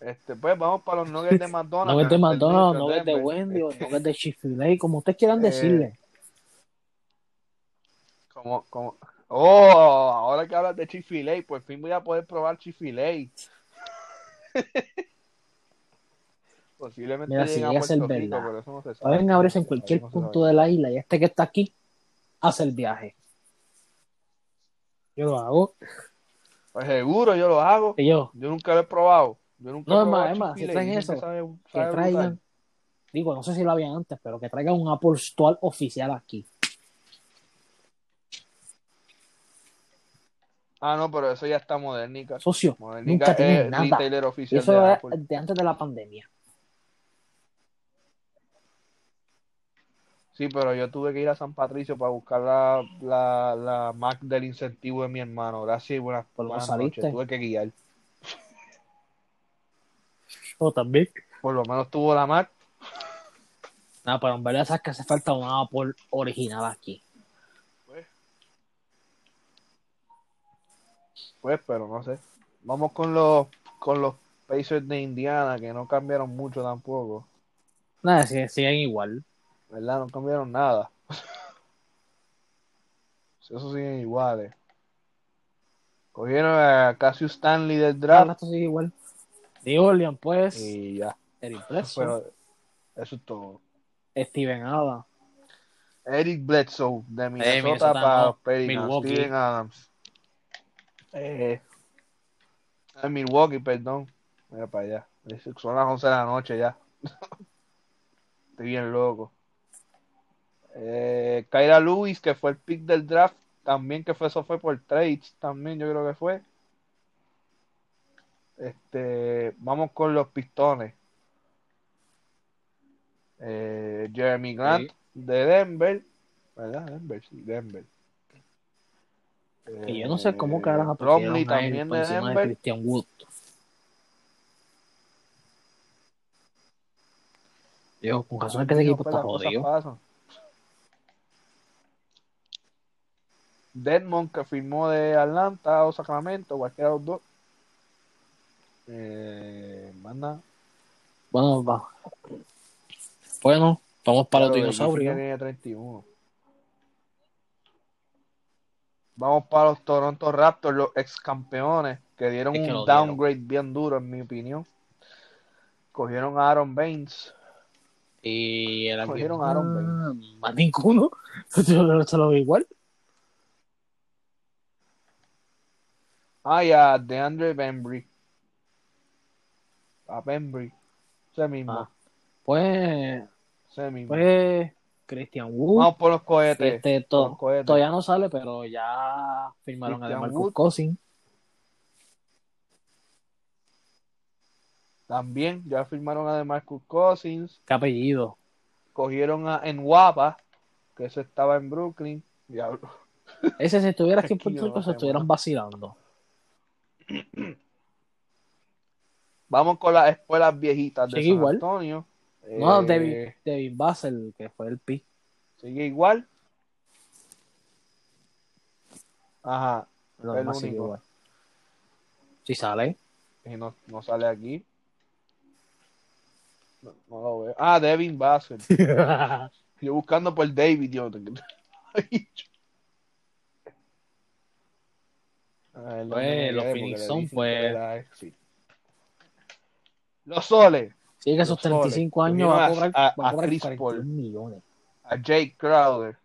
A: Este, pues vamos para los nuggets de (laughs) McDonald's.
B: Es de McDonald's, es de
A: Denver.
B: Wendy, es de Chick-fil-A, como ustedes quieran
A: Eh,
B: decirle.
A: Como, como, oh, ahora que hablas de Chick-fil-A, por fin voy a poder probar Chick-fil-A. (laughs) Posiblemente
B: Mira, si llega a ser verdad.
A: pero eso no se sabe.
B: Pueden abrirse en cualquier
A: no
B: punto de la isla y este que está aquí hace el viaje. Yo lo hago.
A: Pues seguro yo lo hago.
B: Y yo,
A: Yo nunca lo he probado. Yo nunca
B: No, es más, es más, si traen eso,
A: que sabe-
B: que
A: sabe
B: traigan,
A: brutal.
B: digo, no sé si lo habían antes, pero que traigan un Apple Store oficial aquí.
A: Ah, no, pero eso ya está modernica.
B: Socio,
A: Modernica
B: nunca tienen
A: es
B: nada.
A: oficial
B: eso
A: de
B: es
A: Apple.
B: de antes de la pandemia.
A: Sí, pero yo tuve que ir a San Patricio para buscar la, la, la Mac del incentivo de mi hermano. Gracias y buenas,
B: no
A: buenas noches. Tuve que guiar.
B: Yo también.
A: Por lo menos tuvo la Mac.
B: Nada, pero en verdad sabes que hace falta un Apple original aquí.
A: Pues, pero no sé. Vamos con los, con los Pacers de Indiana, que no cambiaron mucho tampoco.
B: Nada, siguen, siguen igual.
A: ¿Verdad? No cambiaron nada. (laughs) Esos siguen iguales. Cogieron a Cassius Stanley del
B: El
A: draft
B: resto sigue igual. New Orleans, pues,
A: y ya.
B: Eric Bledsoe,
A: Pero eso es todo.
B: Steven Adams.
A: Eric Bledsoe de Minnesota,
B: Minnesota,
A: para. Steven Adams. Eh, en Milwaukee, perdón. Mira para allá. Son las 11 de la noche ya. (laughs) Estoy bien loco. Eh, Kyra Lewis, que fue el pick del draft, también que fue eso fue por trades, también yo creo que fue. Este, vamos con los pistones. Eh, Jeremy Grant
B: Sí.
A: de Denver, ¿verdad? Denver, sí, Denver.
B: Que yo no sé cómo
A: Eh,
B: carajo él
A: también de
B: encima de
A: Denver.
B: Christian Wood. Dios, con razón es que ese equipo está jodido.
A: Deadmond que firmó de Atlanta o Sacramento, cualquiera de los dos. Eh, manda.
B: Bueno, va. Bueno, vamos para los dinosaurios.
A: tiene 31. Vamos para los Toronto Raptors, los ex campeones, que dieron
B: Es que
A: un
B: dieron.
A: downgrade bien duro, en mi opinión. Cogieron a Aaron Baines.
B: Y era
A: Cogieron
B: que-
A: a Aaron
B: Ah, Más ninguno. (laughs) Yo se lo veo igual.
A: Ah, y a DeAndre Bembry. A Bembry. Ese mismo.
B: Ah. Pues,
A: ese mismo.
B: pues, Christian Wood.
A: Vamos por los cohetes.
B: Este,
A: por
B: to-
A: los cohetes.
B: todavía no sale, pero ya firmaron a
A: Christian
B: DeMarcus
A: Wood.
B: Cousins.
A: También ya firmaron a DeMarcus Cousins.
B: ¿Qué apellido?
A: Cogieron a Enwapa, que ese estaba en Brooklyn. Diablo.
B: Ese, si estuviera aquí en (laughs) Puerto Rico, se estuvieran vacilando. (clears throat)
A: Vamos con las escuelas viejitas de
B: Sigue
A: San
B: igual.
A: Antonio.
B: No,
A: Eh,
B: David, David Basel, que fue el pi.
A: Sigue igual. Ajá.
B: Lo
A: El
B: demás sigue igual. Si sale.
A: Y no, no sale aquí. No, no lo veo. Ah, Devin Bassett. (laughs) Yo buscando por David, yo. A ver, ¿dónde
B: Pues, los? Phoenix pues.
A: Sí. Los soles.
B: Sigue que sus
A: Los soles.
B: 35 años va a cobrar,
A: a-
B: va a
A: a
B: cobrar
A: Chris
B: 41
A: Paul.
B: millones.
A: A Jake Crowder.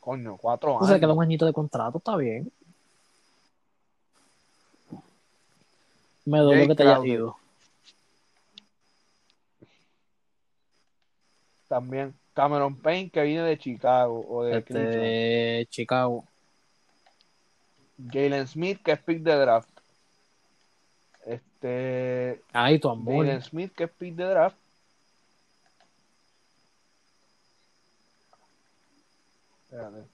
A: Coño, cuatro
B: O sea, que da
A: años.
B: un añito de contrato, está bien. Me duele que te
A: Crowder.
B: ido.
A: También Cameron Payne, que viene de Chicago o de
B: Este, de Chicago.
A: Jalen Smith, que es pick de draft. Este.
B: Ahí tu amor.
A: Smith, que es pick de draft. Espérate.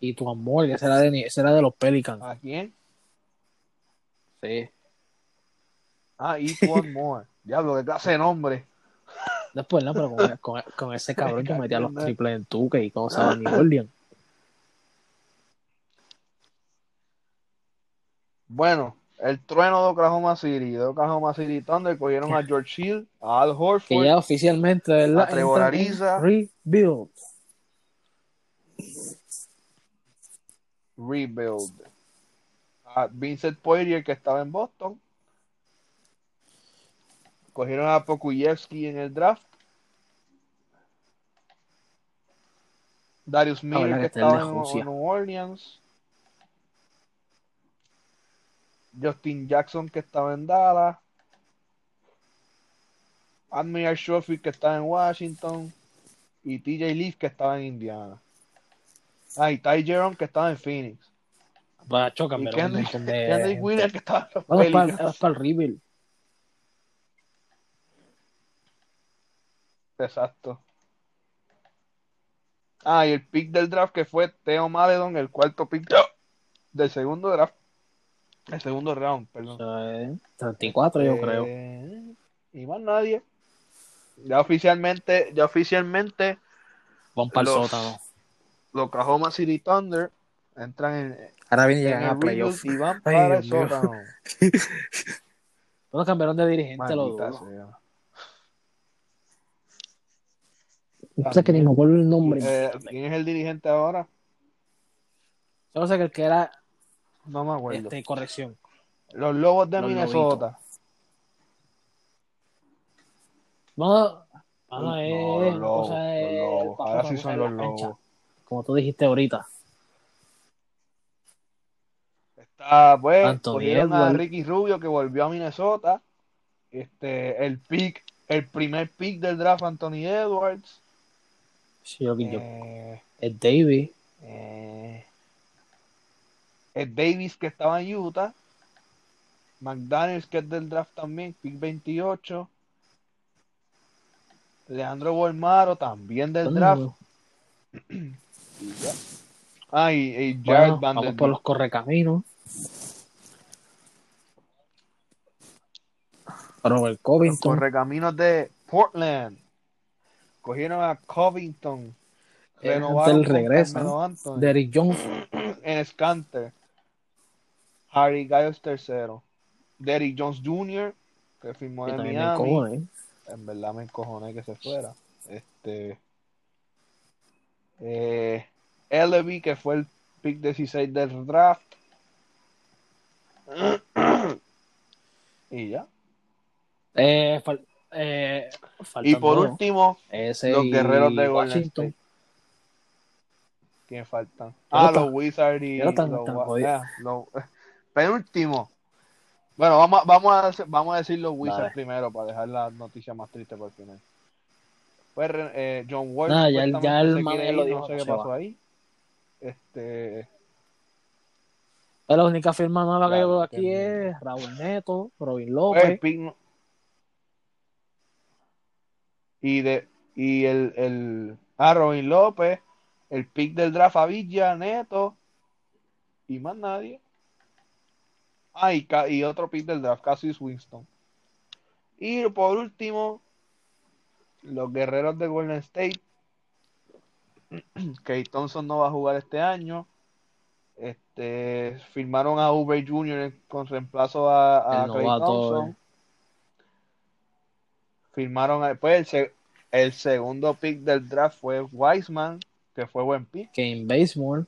B: Y tu amor, que ese era de, ese era de los Pelicans.
A: ¿A quién?
B: Sí.
A: Ah, Etwan Moore. Diablo, qué clase de nombre.
B: Después, no, pero con, con, con ese cabrón yo metía los (laughs) triples en Tuque y cómo se llama New Orleans.
A: Bueno, el trueno de Oklahoma City. De Oklahoma City Thunder cogieron a George Hill, a Al
B: Que
A: Horford.
B: ya oficialmente, ¿verdad?
A: A Trevor
B: en
A: Ariza.
B: Rebuild.
A: Rebuild. A Vincent Poirier, que estaba en Boston. Cogieron a Pokuyevsky en el draft. Darius Miller, que
B: que
A: estaba en
B: Rusia.
A: New Orleans. Justin Jackson, que estaba en Dallas. Admiral Schofield, que estaba en Washington. Y TJ Leaf, que estaba en Indiana. Ah, y Ty Jerome, que estaba en Phoenix.
B: Va, chocan,
A: Y
B: pero
A: Kendrick, (laughs) Kendrick que estaba en los
B: es para, el.
A: Exacto. Ah, y el pick del draft que fue Theo Maledon, el cuarto pick del segundo draft. El segundo round, perdón.
B: sea, eh, 34 yo
A: Eh,
B: creo.
A: Y más nadie. Ya oficialmente, ya oficialmente,
B: Van para el
A: los-
B: sótano.
A: los Oklahoma City Thunder entran en,
B: Ahora viene llegan a playoff.
A: rebuild y van (laughs)
B: Ay,
A: para el
B: Dios
A: sótano.
B: Bueno, cambiaron de dirigente los dos. No sé que ni me acuerdo el nombre.
A: Eh, ¿Quién es el dirigente ahora?
B: Solo sé que el que era,
A: No me acuerdo.
B: este, corrección.
A: Los Lobos de
B: Los
A: Minnesota.
B: No, no,
A: No,
B: es
A: los lobos,
B: cosa de-
A: los lobos.
B: para-
A: Ahora sí son los
B: cancha,
A: lobos.
B: Como tú dijiste ahorita.
A: Está, pues, a
B: Edwards.
A: Ricky Rubio que volvió a Minnesota. Este, el pick, el primer pick del draft, Anthony Edwards.
B: Sí, yo, yo-
A: Eh,
B: es David.
A: eh, Ed Davis, que estaba en Utah. McDaniels, que es del draft también, pick 28. Leandro Bolmaro, también del draft. Y (clears throat) ya. Ah, y, y Jared
B: Bueno, vamos por los correcaminos. Robert
A: Los
B: Covington.
A: correcaminos de Portland. Cogieron a Covington. Renovaron. Carmelo Anthony.
B: Derrick Jones. (clears throat)
A: en Scanter. Harry Giles tercero. Derrick Jones Jr., que firmó
B: que
A: en
B: me
A: Miami.
B: cojones.
A: En verdad me encojoné que se fuera. Este. Eh, que fue el pick 16 del draft. (clears throat) y ya.
B: Eh, fal- eh,
A: Y por último,
B: Ese
A: los guerreros de
B: Washington.
A: ¿Quién faltan? Ah, los Wizards y los,
B: están
A: Wa-
B: jodidos.
A: ah, los- penúltimo. Bueno, vamos, vamos, a, vamos a decir los Wizards primero para dejar la noticia más triste por el final. Pues eh, John Wall
B: Nada, ya ya el
A: quiere
B: lo
A: ir,
B: dijo
A: no sé
B: que
A: qué pasó
B: va.
A: ahí. Este,
B: Es la única firma nueva que yo veo aquí es Raúl Neto, Robin
A: pues,
B: López.
A: y de y el, el ah, Robin López, el pick del draft a Villa, Neto y más nadie. Ah, y, otro pick del draft, Cassius Winston. Y por último, los guerreros de Golden State. (clears throat) Kate Thompson no va a jugar este año. Este, firmaron a Uber Jr. con reemplazo a, a Thompson.
B: eh.
A: Firmaron a- pues, el, se- el segundo pick del draft fue Wiseman, que fue buen pick.
B: Kane Basemore.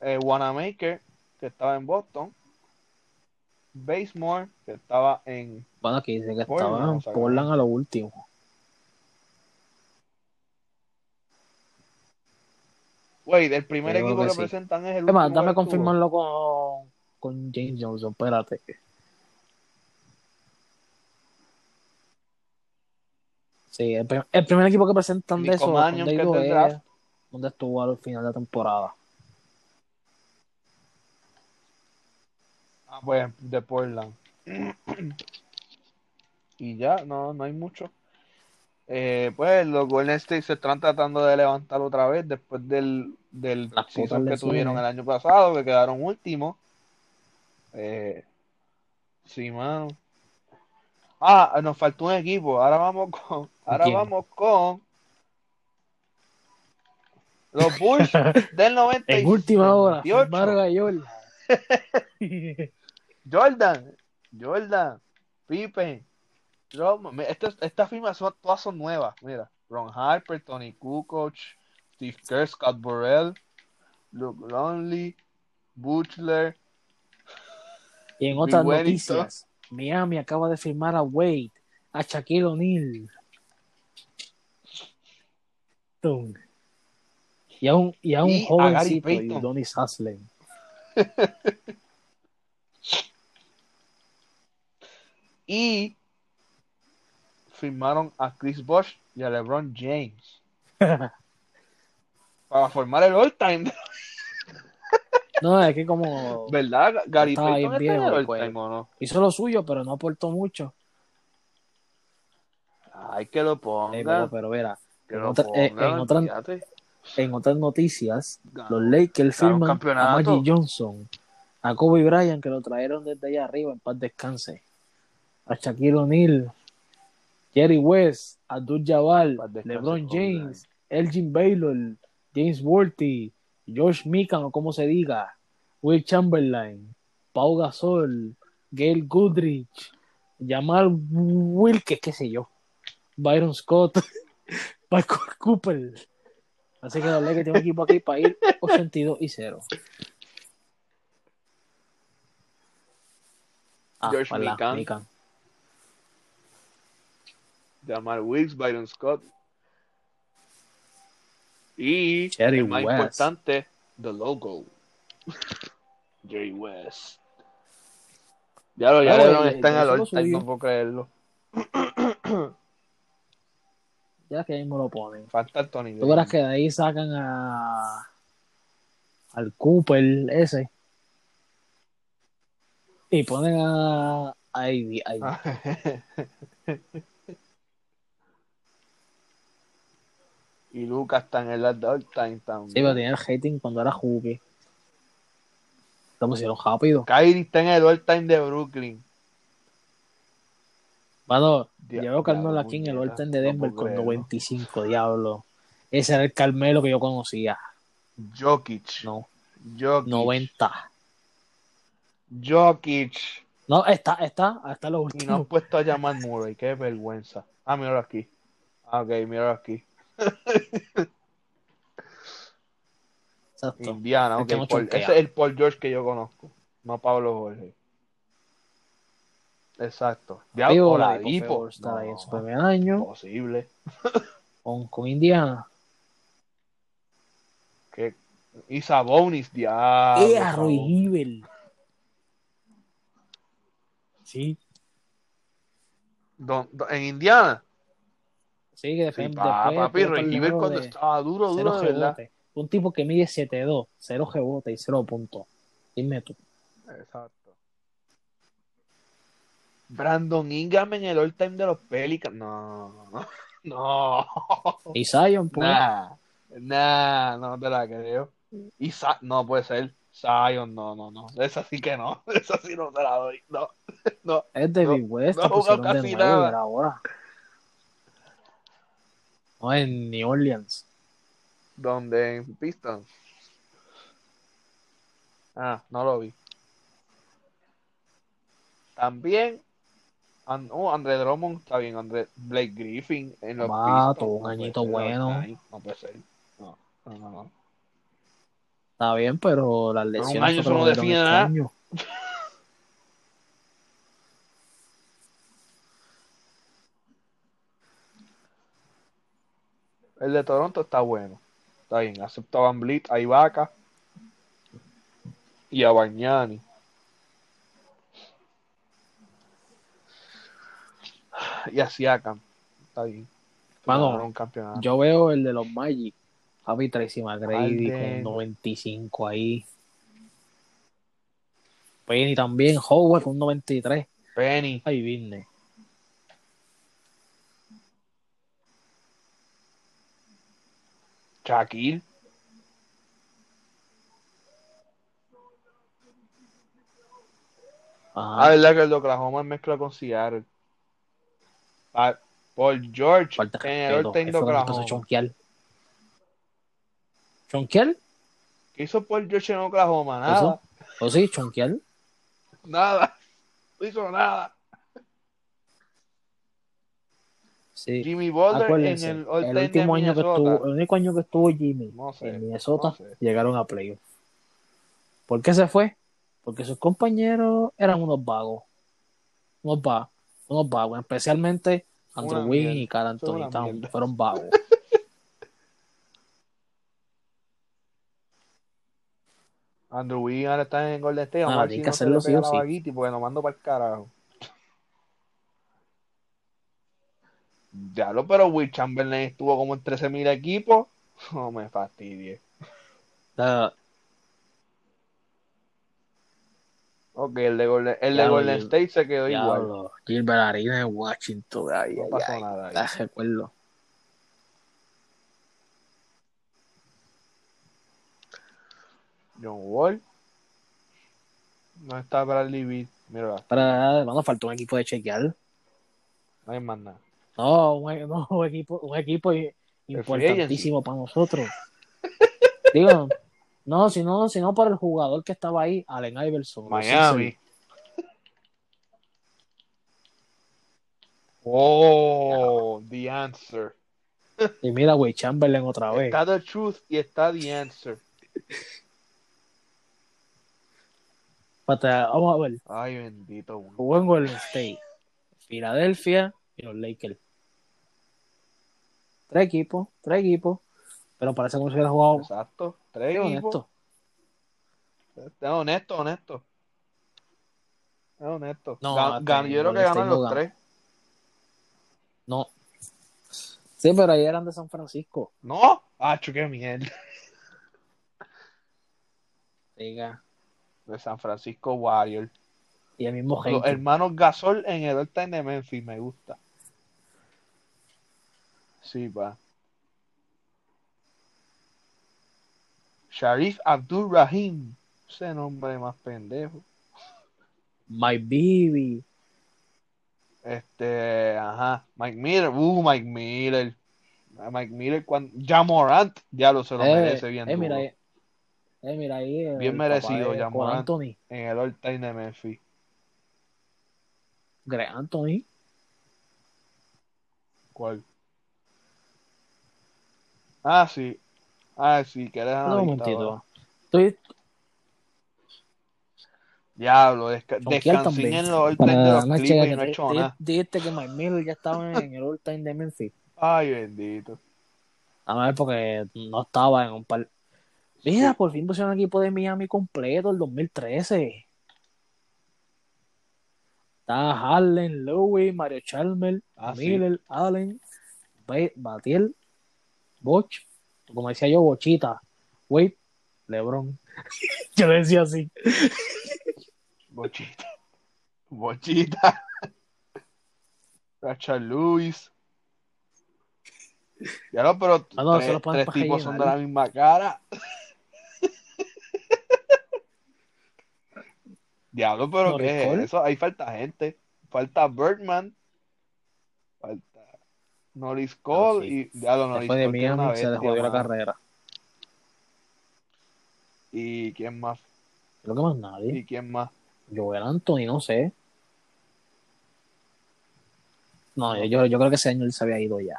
A: Eh, Wanamaker, que estaba en Boston. Basemore, que estaba en
B: Bueno, aquí dice que
A: Portland,
B: estaba en Portland a lo último.
A: Wait, el primer
B: creo
A: equipo
B: que
A: que,
B: sí.
A: presentan es el
B: Es más,
A: último
B: dame
A: que
B: confirmarlo con, con James Johnson, espérate. Sí, el, prim- el primer equipo que presentan de
A: Nico
B: eso
A: Mannion, que es
B: donde estuvo al final de la temporada.
A: Pues de Portland. y ya, no, no hay mucho. Eh, pues los Golden State se están tratando de levantar otra vez después del, del
B: Las
A: season que tuvieron el año pasado, que quedaron últimos. Eh, sí, mano. Ah, nos faltó un equipo. Ahora vamos con, ahora
B: ¿Quién?
A: vamos con los Bulls (laughs) del 90
B: En última hora,
A: 98.
B: firmaron a Jordan.
A: Jordan, Pippen. Mira, Estas, estas firmas son, todas son nuevas. Mira, Ron Harper, Tony Kukoc, Steve Kerr, Scott Burrell, Luke Longley, Butler.
B: Y en otras noticias, Miami acaba de firmar a Wade, a Shaquille O'Neal. Y a un, y a un
A: Y a
B: jovencito,
A: Gary Payton.
B: Udonis (laughs) Haslem.
A: Y firmaron a Chris Bosh y a LeBron James (laughs) para formar el all-time.
B: No, es que como
A: ¿Verdad? Gary Payton
B: bien
A: está en el
B: viejo, pues.
A: all-time, ¿o no?
B: hizo lo suyo, pero no aportó mucho.
A: Ay, que lo
B: Eh, pero,
A: ponga.
B: pero verá, en
A: lo
B: otra- eh,
A: ponga,
B: en otra-
A: olvídate.
B: en otras noticias,
A: Ganó.
B: los Lakers firman a. Magic Johnson, a Kobe Bryant, que lo trajeron desde allá arriba, en paz descanse, a Shaquille O'Neal, Jerry West, Abdul
A: descanse,
B: LeBron James, Elgin Baylor, James Worthy, Josh Mikan, o como se diga, Will Chamberlain, Pau Gasol, Gail Goodrich, Jamal Wilkes, qué sé yo, Byron Scott, (laughs) Michael Cooper. Así que Lakers tienen un equipo aquí para ir 82 y 0. Ah, ¿verdad?
A: Mikan. Jamal Wilkes, Byron Scott. Y
B: Jerry
A: el más
B: West.
A: importante, the logo. Jerry West. Ya lo, ya
B: Claro,
A: LeBron
B: y-
A: está en
B: y
A: el
B: eso lo
A: all-time,
B: subió.
A: no puedo creerlo.
B: Ya que ahí me lo ponen.
A: Falta el Tony.
B: Tú verás que de ahí sacan a al Cooper ese Y ponen a, a Ivy (laughs) ahí.
A: Ah. Y Lucas está en el all time también.
B: Sí, pero tenía el hating cuando era Juki. Lo pusieron rápido.
A: Kyrie está en el all time de Brooklyn.
B: Mano,
A: Dia-
B: yo veo Carmelo aquí en el
A: puñeta,
B: All-Time de Denver con
A: creerlo.
B: 95, diablo. Ese era el Carmelo que yo conocía.
A: Jokic.
B: No,
A: Jokic.
B: 90.
A: Jokic.
B: No, está, está, hasta lo
A: Y no
B: último.
A: han puesto a llamar Murray. Qué vergüenza. Ah, míralo aquí. Ah, ok, míralo aquí.
B: Exacto.
A: Indiana, ok.
B: no
A: Paul- ese es el Paul George que yo conozco. No Pablo Jorge. Exacto. Ya,
B: Digo,
A: Oladipo.
B: Oladipo estar ahí en su
A: No,
B: primer año
A: Imposible.
B: con, con Indiana.
A: Que... Y Sabonis, diablo.
B: ¡Eh, a Roy! Sí,
A: Don- don- en Indiana.
B: Sí, que
A: Sí, pa- papi,
B: logro
A: cuando
B: de
A: estaba duro, duro de verdad.
B: rebote. Un tipo que mide 7'2, 0 rebote y 0 puntos. Dime tú.
A: Exacto. Brandon Ingram en el all time de los Pelicans. No, no. (laughs)
B: Y Zion, pues.
A: Nah, nah, no te la creo. Y Sa- no puede ser. Zion, no, no, no. Esa sí que no. (laughs) Esa sí no te la doy. No, no.
B: Es de
A: No,
B: Big West,
A: no
B: de
A: casi nada.
B: ahora. No, en New Orleans.
A: Donde en Pistons. Ah, no lo vi. También. An- oh, André Drummond está bien. André Blake Griffin en los
B: Va,
A: Pistons.
B: un
A: No
B: añito
A: ser,
B: bueno.
A: No puede ser. No, no, no. no.
B: Está bien, pero las
A: un
B: lesiones
A: año
B: fue
A: eso no define
B: este
A: nada. (laughs) El de Toronto está bueno. Está bien. Acepto a Van Vliet, a Ibaka y a Bagnani. Y a Siakam. Está bien.
B: Mano,
A: un campeonato.
B: Yo veo el de los Magic. Javi Tracy McGrady
A: Harden.
B: con 95 ahí. Penny también, Howard con 93.
A: Penny.
B: Ay, business.
A: Shaquille. Ah,
B: Ajá.
A: verdad que el de Oklahoma mezcla con Seattle. Ah, Paul George
B: Falta
A: en el de Oklahoma.
B: Chonquial. ¿Chonquial?
A: ¿Qué hizo Paul George en Oklahoma? Nada.
B: ¿O sí? ¿Chonquial?
A: Nada. No hizo nada.
B: Sí.
A: Jimmy Butler en el
B: el, último año que estuvo, el único año que estuvo Jimmy
A: No sé,
B: en Minnesota,
A: no sé.
B: llegaron a playoff. ¿Por qué se fue? Porque sus compañeros eran unos vagos. Unos vagos. Unos vagos. Especialmente Andrew Wiggins y Carl Anthony
A: mierda.
B: Fueron vagos. (laughs)
A: Andrew Wiggins ahora está en Golden State.
B: Ah,
A: a ver si
B: que
A: no se
B: hacerlo
A: le
B: sí
A: pega la
B: sí.
A: porque nos mando para el carajo. Diablo, pero Will Chamberlain estuvo como en 13.000 equipos. (laughs) No me fastidie.
B: Ah,
A: Ok, el de Golden, el de Golden State se quedó igual.
B: Gilbert Arenas en Washington. Ay,
A: No
B: ay,
A: pasó
B: ay.
A: nada ahí.
B: Ah, recuerdo.
A: John Wall. No está Bradley Beal. Mira,
B: Para, no, faltó un equipo de chequear.
A: no hay más nada.
B: No, un, (laughs) no, un equipo, un equipo importantísimo para nosotros. Digo, no, si no, si no por el jugador que estaba ahí, Allen Iverson.
A: Miami. Oh, the answer.
B: Y mira, güey, Chamberlain otra vez.
A: Está the truth y está the answer.
B: Pata, vamos a ver.
A: Ay, bendito.
B: Jugó en Golden State, Filadelfia y los Lakers. Tres equipos, tres equipos. Pero parece como si hubiera jugado.
A: Exacto. Tres equipos.
B: honesto.
A: Es honesto, honesto. Es honesto.
B: No,
A: Gan- yo creo que ganan los tres.
B: No. Sí, pero ahí eran de San Francisco.
A: ¿No? Ah, qué mierda.
B: Diga.
A: De San Francisco Warriors.
B: Y el mismo
A: Los hermanos Gasol en el All-Time de Memphis, me gusta. Sí, pa. Sharif Abdul Rahim. Ese nombre más pendejo.
B: My Baby.
A: Este, ajá. Mike Miller. Uh, Mike Miller. Mike Miller cuando. Ja Morant. Ya lo se lo
B: Eh,
A: merece bien.
B: eh, mira
A: duro.
B: ahí. Eh, mira ahí.
A: Bien merecido,
B: Cole
A: Morant.
B: Anthony.
A: En el All-Time de Memphis.
B: Greg Anthony.
A: ¿Cuál? Ah, sí. Ah, sí, que eres
B: Un
A: analista,
B: momentito. Estoy
A: Diablo, desca descansé en el de los
B: una
A: Clippers
B: chica
A: y
B: que
A: no he
B: di-
A: hecho
B: di-
A: nada.
B: dijiste que Mike Miller ya estaba en el All Time de Memphis.
A: Ay, bendito.
B: A ver, porque no estaba en un par. Mira, por fin pusieron un equipo de Miami completo el 2013. Está Harlen, Louis, Mario Chalmers,
A: Ah, sí.
B: Miller, Allen, Ba- Batiel, Boch, como decía yo, Bochita, Wade, LeBron. (laughs) yo decía así.
A: Bochita. Bochita. Rachel Lewis. Ya no, pero
B: Ah, no,
A: tres, tipos son de la misma cara. (laughs) Diablo, pero
B: Norris
A: ¿qué es eso? Ahí falta gente. Falta Birdman. Falta Norris Cole
B: sí.
A: y Diablo, Norris
B: Después de Miami se le jodió la carrera.
A: ¿Y quién más?
B: Creo que más nadie.
A: ¿Y quién más?
B: Joel Anthony, no sé. No, yo, yo, yo creo que ese año él se había ido ya.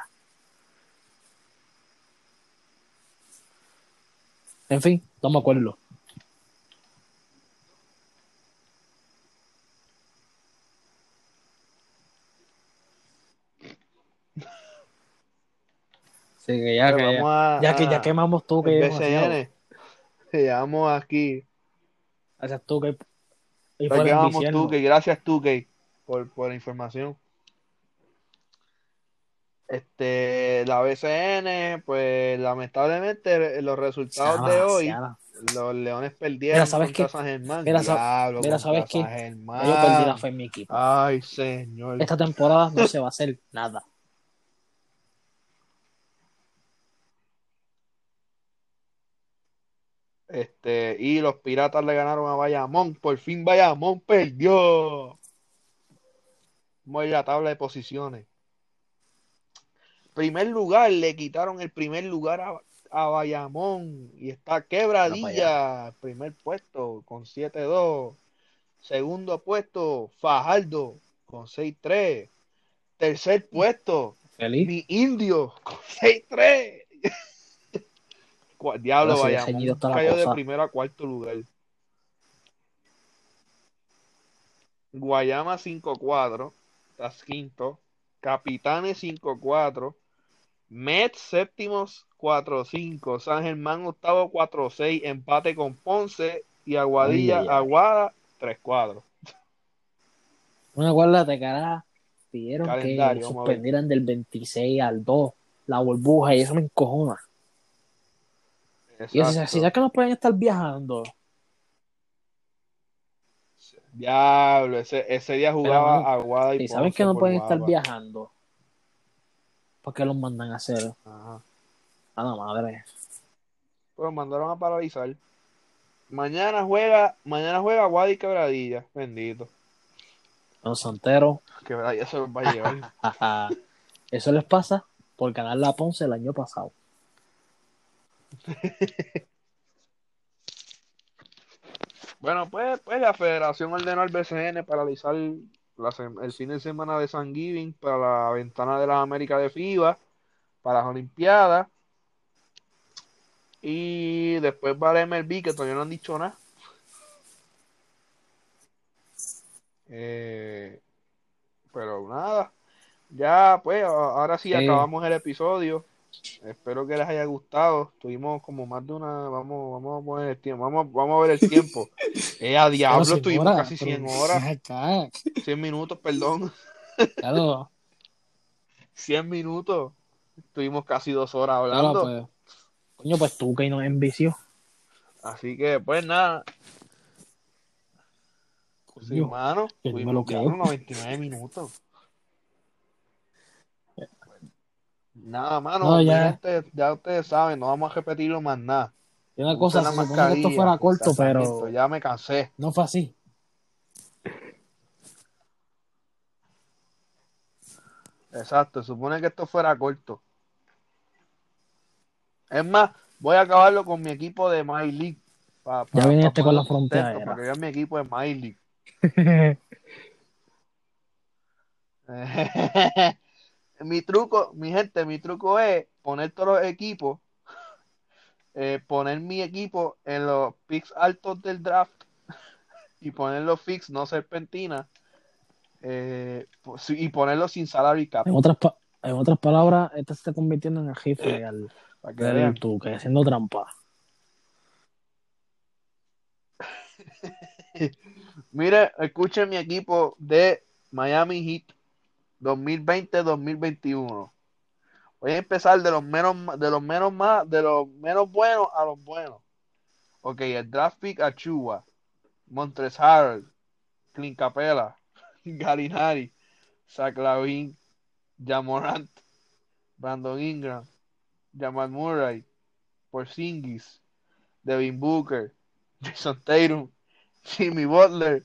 B: En fin, no me acuerdo. Sí, que ya, que, ya,
A: a,
B: ya que ya
A: a-
B: quemamos tú que.
A: BCN. Llegamos aquí.
B: Gracias tú que
A: gracias tú, que por, por la información. Este, la BCN, pues lamentablemente los resultados de hoy, los Leones perdieron
B: Mira, ¿sabes
A: contra
B: qué?
A: San Germán.
B: Mira,
A: Diablo,
B: mira, ¿sabes qué? Yo perdí la fe en mi equipo.
A: Ay, señor.
B: Esta temporada no se va a hacer nada.
A: Este, y los Piratas le ganaron a Bayamón. Por fin Bayamón perdió. A la tabla de posiciones. Primer lugar, le quitaron el primer lugar a, a Bayamón. Y está quebradilla. Primer puesto con 7-2. Segundo puesto, Fajardo con 6-3. Tercer puesto,
B: Feliz.
A: mi indio con 6-3. (laughs) Diablo,
B: sí, la
A: cayó de primero a cuarto lugar. Guayama 5-4, estás quinto. Capitanes 5-4. Mets séptimos 4-5. San Germán octavo 4-6. Empate con Ponce y Aguadilla,
B: Ay, ay, ay.
A: Aguada 3-4.
B: Una guarda de cara pidieron
A: Calendario,
B: que suspendieran del 26 al 2 la burbuja y eso me encojona. Y
A: Exacto.
B: si ya que no pueden estar viajando,
A: Diablo, ese, ese día jugaba
B: mano,
A: Aguada y
B: si saben que no pueden estar viajando, ¿por qué los mandan a hacer?
A: Ajá.
B: A la madre.
A: Pues mandaron a paralizar. Mañana juega, mañana juega Aguada y Quebradilla. Bendito.
B: Los santeros,
A: Quebradilla se los va a llevar. (laughs)
B: eso les pasa por ganar la Ponce el año pasado.
A: Bueno, pues, pues la federación ordenó al BCN paralizar la el fin de semana de San Giving para la ventana de las Américas de FIBA, para las Olimpiadas. Y después va el MLB, que todavía no han dicho nada. Eh, pero nada, ya pues, ahora sí
B: Sí.
A: acabamos el episodio. Espero que les haya gustado. Tuvimos como más de una. Vamos, vamos a poner el tiempo. Vamos, vamos a ver el tiempo. (laughs) Eh, a diablo,
B: Pero,
A: estuvimos casi
B: pero
A: 100 horas.
B: acá,
A: 100 minutos, perdón.
B: Claro, (laughs)
A: 100 minutos. Estuvimos casi dos horas
B: claro,
A: hablando.
B: pues. Coño, pues tú que nos envició.
A: Así que, pues nada. Sí, mano.
B: yo no me
A: Fuimos
B: lo
A: ya
B: creo.
A: 99 minutos. Nada, mano.
B: No, ya.
A: gente, ya ustedes saben, no vamos a repetirlo más nada.
B: Y una cosa, supone que esto fuera corto, pero
A: Ya me cansé.
B: no fue así.
A: Exacto, se supone que esto fuera corto. Es más, voy a acabarlo con mi equipo de My League. Pa,
B: Ya
A: pa-
B: viene
A: pa
B: este con la frontera.
A: Para que vean mi equipo de My League. (laughs) (laughs) mi truco, mi gente, mi truco es poner todos los equipos, (laughs) eh, poner mi equipo en los picks altos del draft y poner los fix no serpentina eh, y ponerlos sin salary cap.
B: En otras, pa- en otras palabras, este se está convirtiendo en el jefe al,
A: Para que
B: del. Tuque, haciendo trampa. (laughs)
A: Mire, escuchen mi equipo de Miami Heat 2020-2021. Voy a empezar de los menos, de los menos más, de los menos buenos a los buenos. Ok, el draft pick Achua, Montres Harrell, Clint Capella, (laughs) Garinari, Zach Lavin, Jamorant, Brandon Ingram, Jamal Murray, Porzingis, Devin Booker, (laughs) Jason Tatum, Jimmy Butler,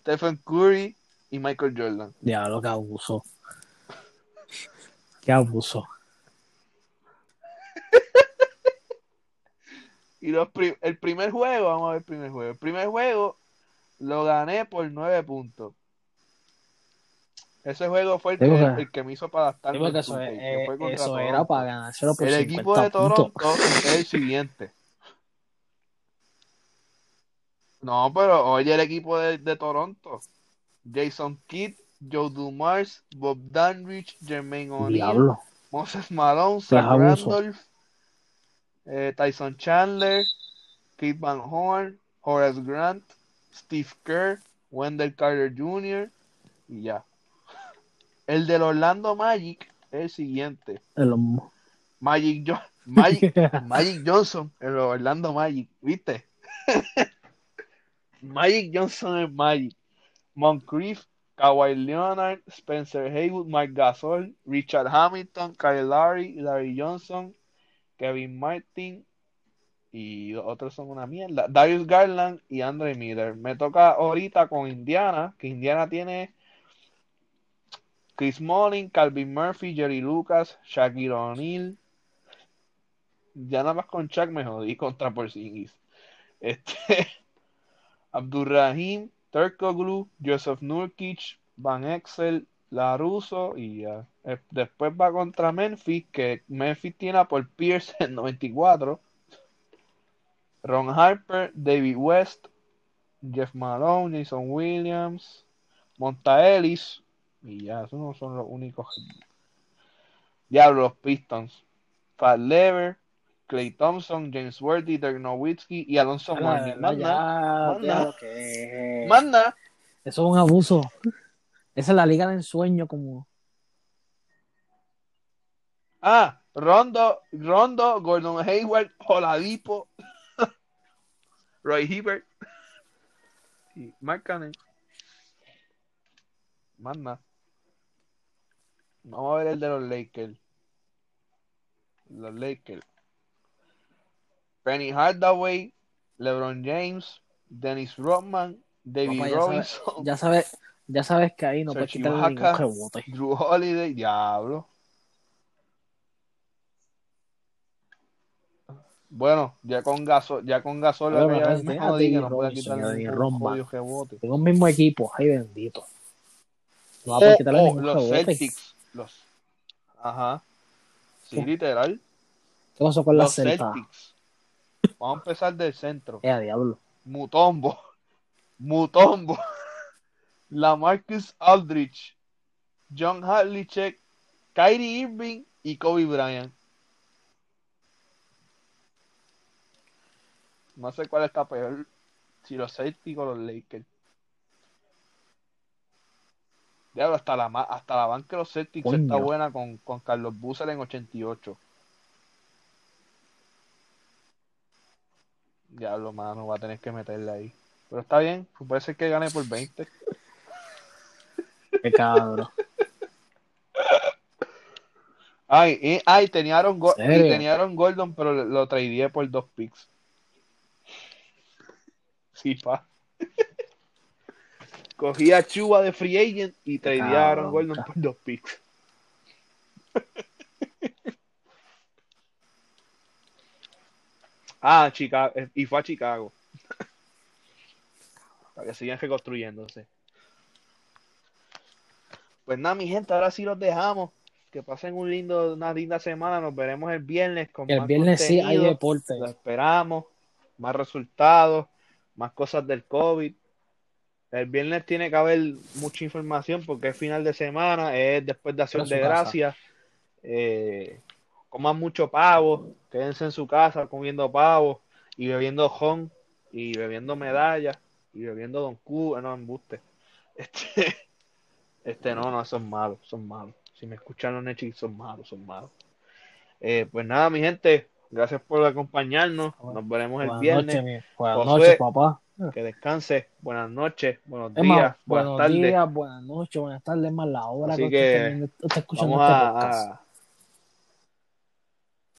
A: Stephen Curry y Michael Jordan.
B: Diablo, que abuso. Qué abuso.
A: Y los pri- el primer juego, vamos a ver el primer juego. El primer juego lo gané por nueve puntos. Ese juego fue el, que,
B: porque-
A: el que me hizo para adaptarme al
B: eso,
A: 2K,
B: es-
A: que fue
B: eh, eso era para ganárselo por
A: El
B: 50
A: equipo de
B: puntos.
A: Toronto es el siguiente. No, pero oye el equipo de, de Toronto. Jason Kidd, Joe Dumars, Bob Danrich, Jermaine
B: Diablo.
A: Moses Malone, Zach. Randolph, eh, Tyson Chandler, Keith Van Horn, Horace Grant, Steve Kerr, Wendell Carter Jr. y ya. El del Orlando Magic es el siguiente.
B: El-
A: Magic, Jo- Magic, (laughs) Magic Johnson, el Orlando Magic, ¿viste? (laughs) Magic Johnson es Magic. Moncrief, Kawhi Leonard, Spencer Haywood, Mike Gasol, Richard Hamilton, Kyle Lowry, Larry Johnson, Kevin Martin y otros son una mierda. Darius Garland y Andre Miller. Me toca ahorita con Indiana, que Indiana tiene Chris Mullin, Calvin Murphy, Jerry Lucas, Shaquille O'Neal. Ya nada más con Chuck me jodí contra Porzingis. Este, (laughs) Abdurrahim, Turkoglu, Joseph Nurkic, Van Exel, Laruso y. Eh, Después va contra Memphis, que Memphis tiene a Paul Pierce (laughs) en 94. Ron Harper, David West, Jeff Malone, Jason Williams, Monta Ellis. Y ya, esos no son los únicos. Diablo, los Pistons. Fat Lever, Clay Thompson, James Worthy, Dirk Nowitzki y Alonso
B: Ah,
A: Mourning.
B: Lo que-
A: Más nada.
B: Eso es un abuso. Esa es la liga de ensueño como...
A: Ah, Rondo, Rondo, Gordon Hayward, Oladipo, (laughs) Roy Hibbert y Mark Cannon. Más nada. Vamos a ver el de los Lakers. Los Lakers. Penny Hardaway, LeBron James, Dennis Rodman, David
B: ya
A: Robinson,
B: ya sabes, ya sabes que ahí no puedes quitarle ningún rebote.
A: Drew Holiday, diablo. Bueno, ya con Gasol, ya con Gasol
B: Bueno, David
A: no
B: Robinson
A: quitarle ningún rebote.
B: Tengo un mismo equipo, ay bendito. No va a poder
A: Oh,
B: quitarle
A: oh,
B: ningún
A: los
B: rebote.
A: Celtics. Los... Ajá. Sí,
B: ¿Qué?
A: literal.
B: ¿Qué pasó con la
A: Los
B: Celta?
A: Celtics. Vamos a empezar del centro.
B: Eh, diablo.
A: Mutombo. Mutombo. (laughs) Lamarcus Aldrich. John Havlicek. Kyrie Irving y Kobe Bryant. No sé cuál está peor. Si los Celtics o los Lakers. Diablo, hasta la, hasta la banca de los Celtics
B: Coño.
A: está buena con, con Carlos Busser en 88. Diablo, mano, va a tener que meterla ahí. Pero está bien, pues puede ser que gane por 20.
B: Qué cabrón.
A: Ay, y, ay tenía Aaron, tenía Aaron Gordon, pero lo, lo tradeé por dos picks. Sí, pa. (laughs) Cogí a Chuba de free agent y tradeé a Aaron Gordon por dos picks. (laughs) ah, Chicago. Y fue a Chicago. (laughs) Para que sigan reconstruyéndose. Pues nada, mi gente, ahora sí los dejamos. Que pasen un lindo, una linda semana. Nos veremos el viernes con
B: El
A: más
B: viernes sí hay
A: contenido.
B: deporte.
A: Lo esperamos. Más resultados, más cosas del COVID. El viernes tiene que haber mucha información porque es final de semana, es después de Acción de. Gracias. Eh, coman mucho pavo, quédense en su casa comiendo pavo y bebiendo jon y bebiendo medallas y bebiendo Don Q, no, embuste. (laughs) Este, este no, no, son malos, son malos. Si me escuchan los nechis, son malos, son malos. Eh, pues nada, mi gente, gracias por acompañarnos. Nos veremos el
B: Buenas
A: viernes.
B: noches, buenas noches, papá.
A: Que descanse. Buenas noches, buenos
B: Es
A: días,
B: más,
A: buenas
B: buenos
A: tardes.
B: días, buenas noches, buenas tardes, más la hora
A: Así
B: que,
A: que
B: está- está escuchando
A: Vamos
B: este
A: a,
B: podcast.
A: a-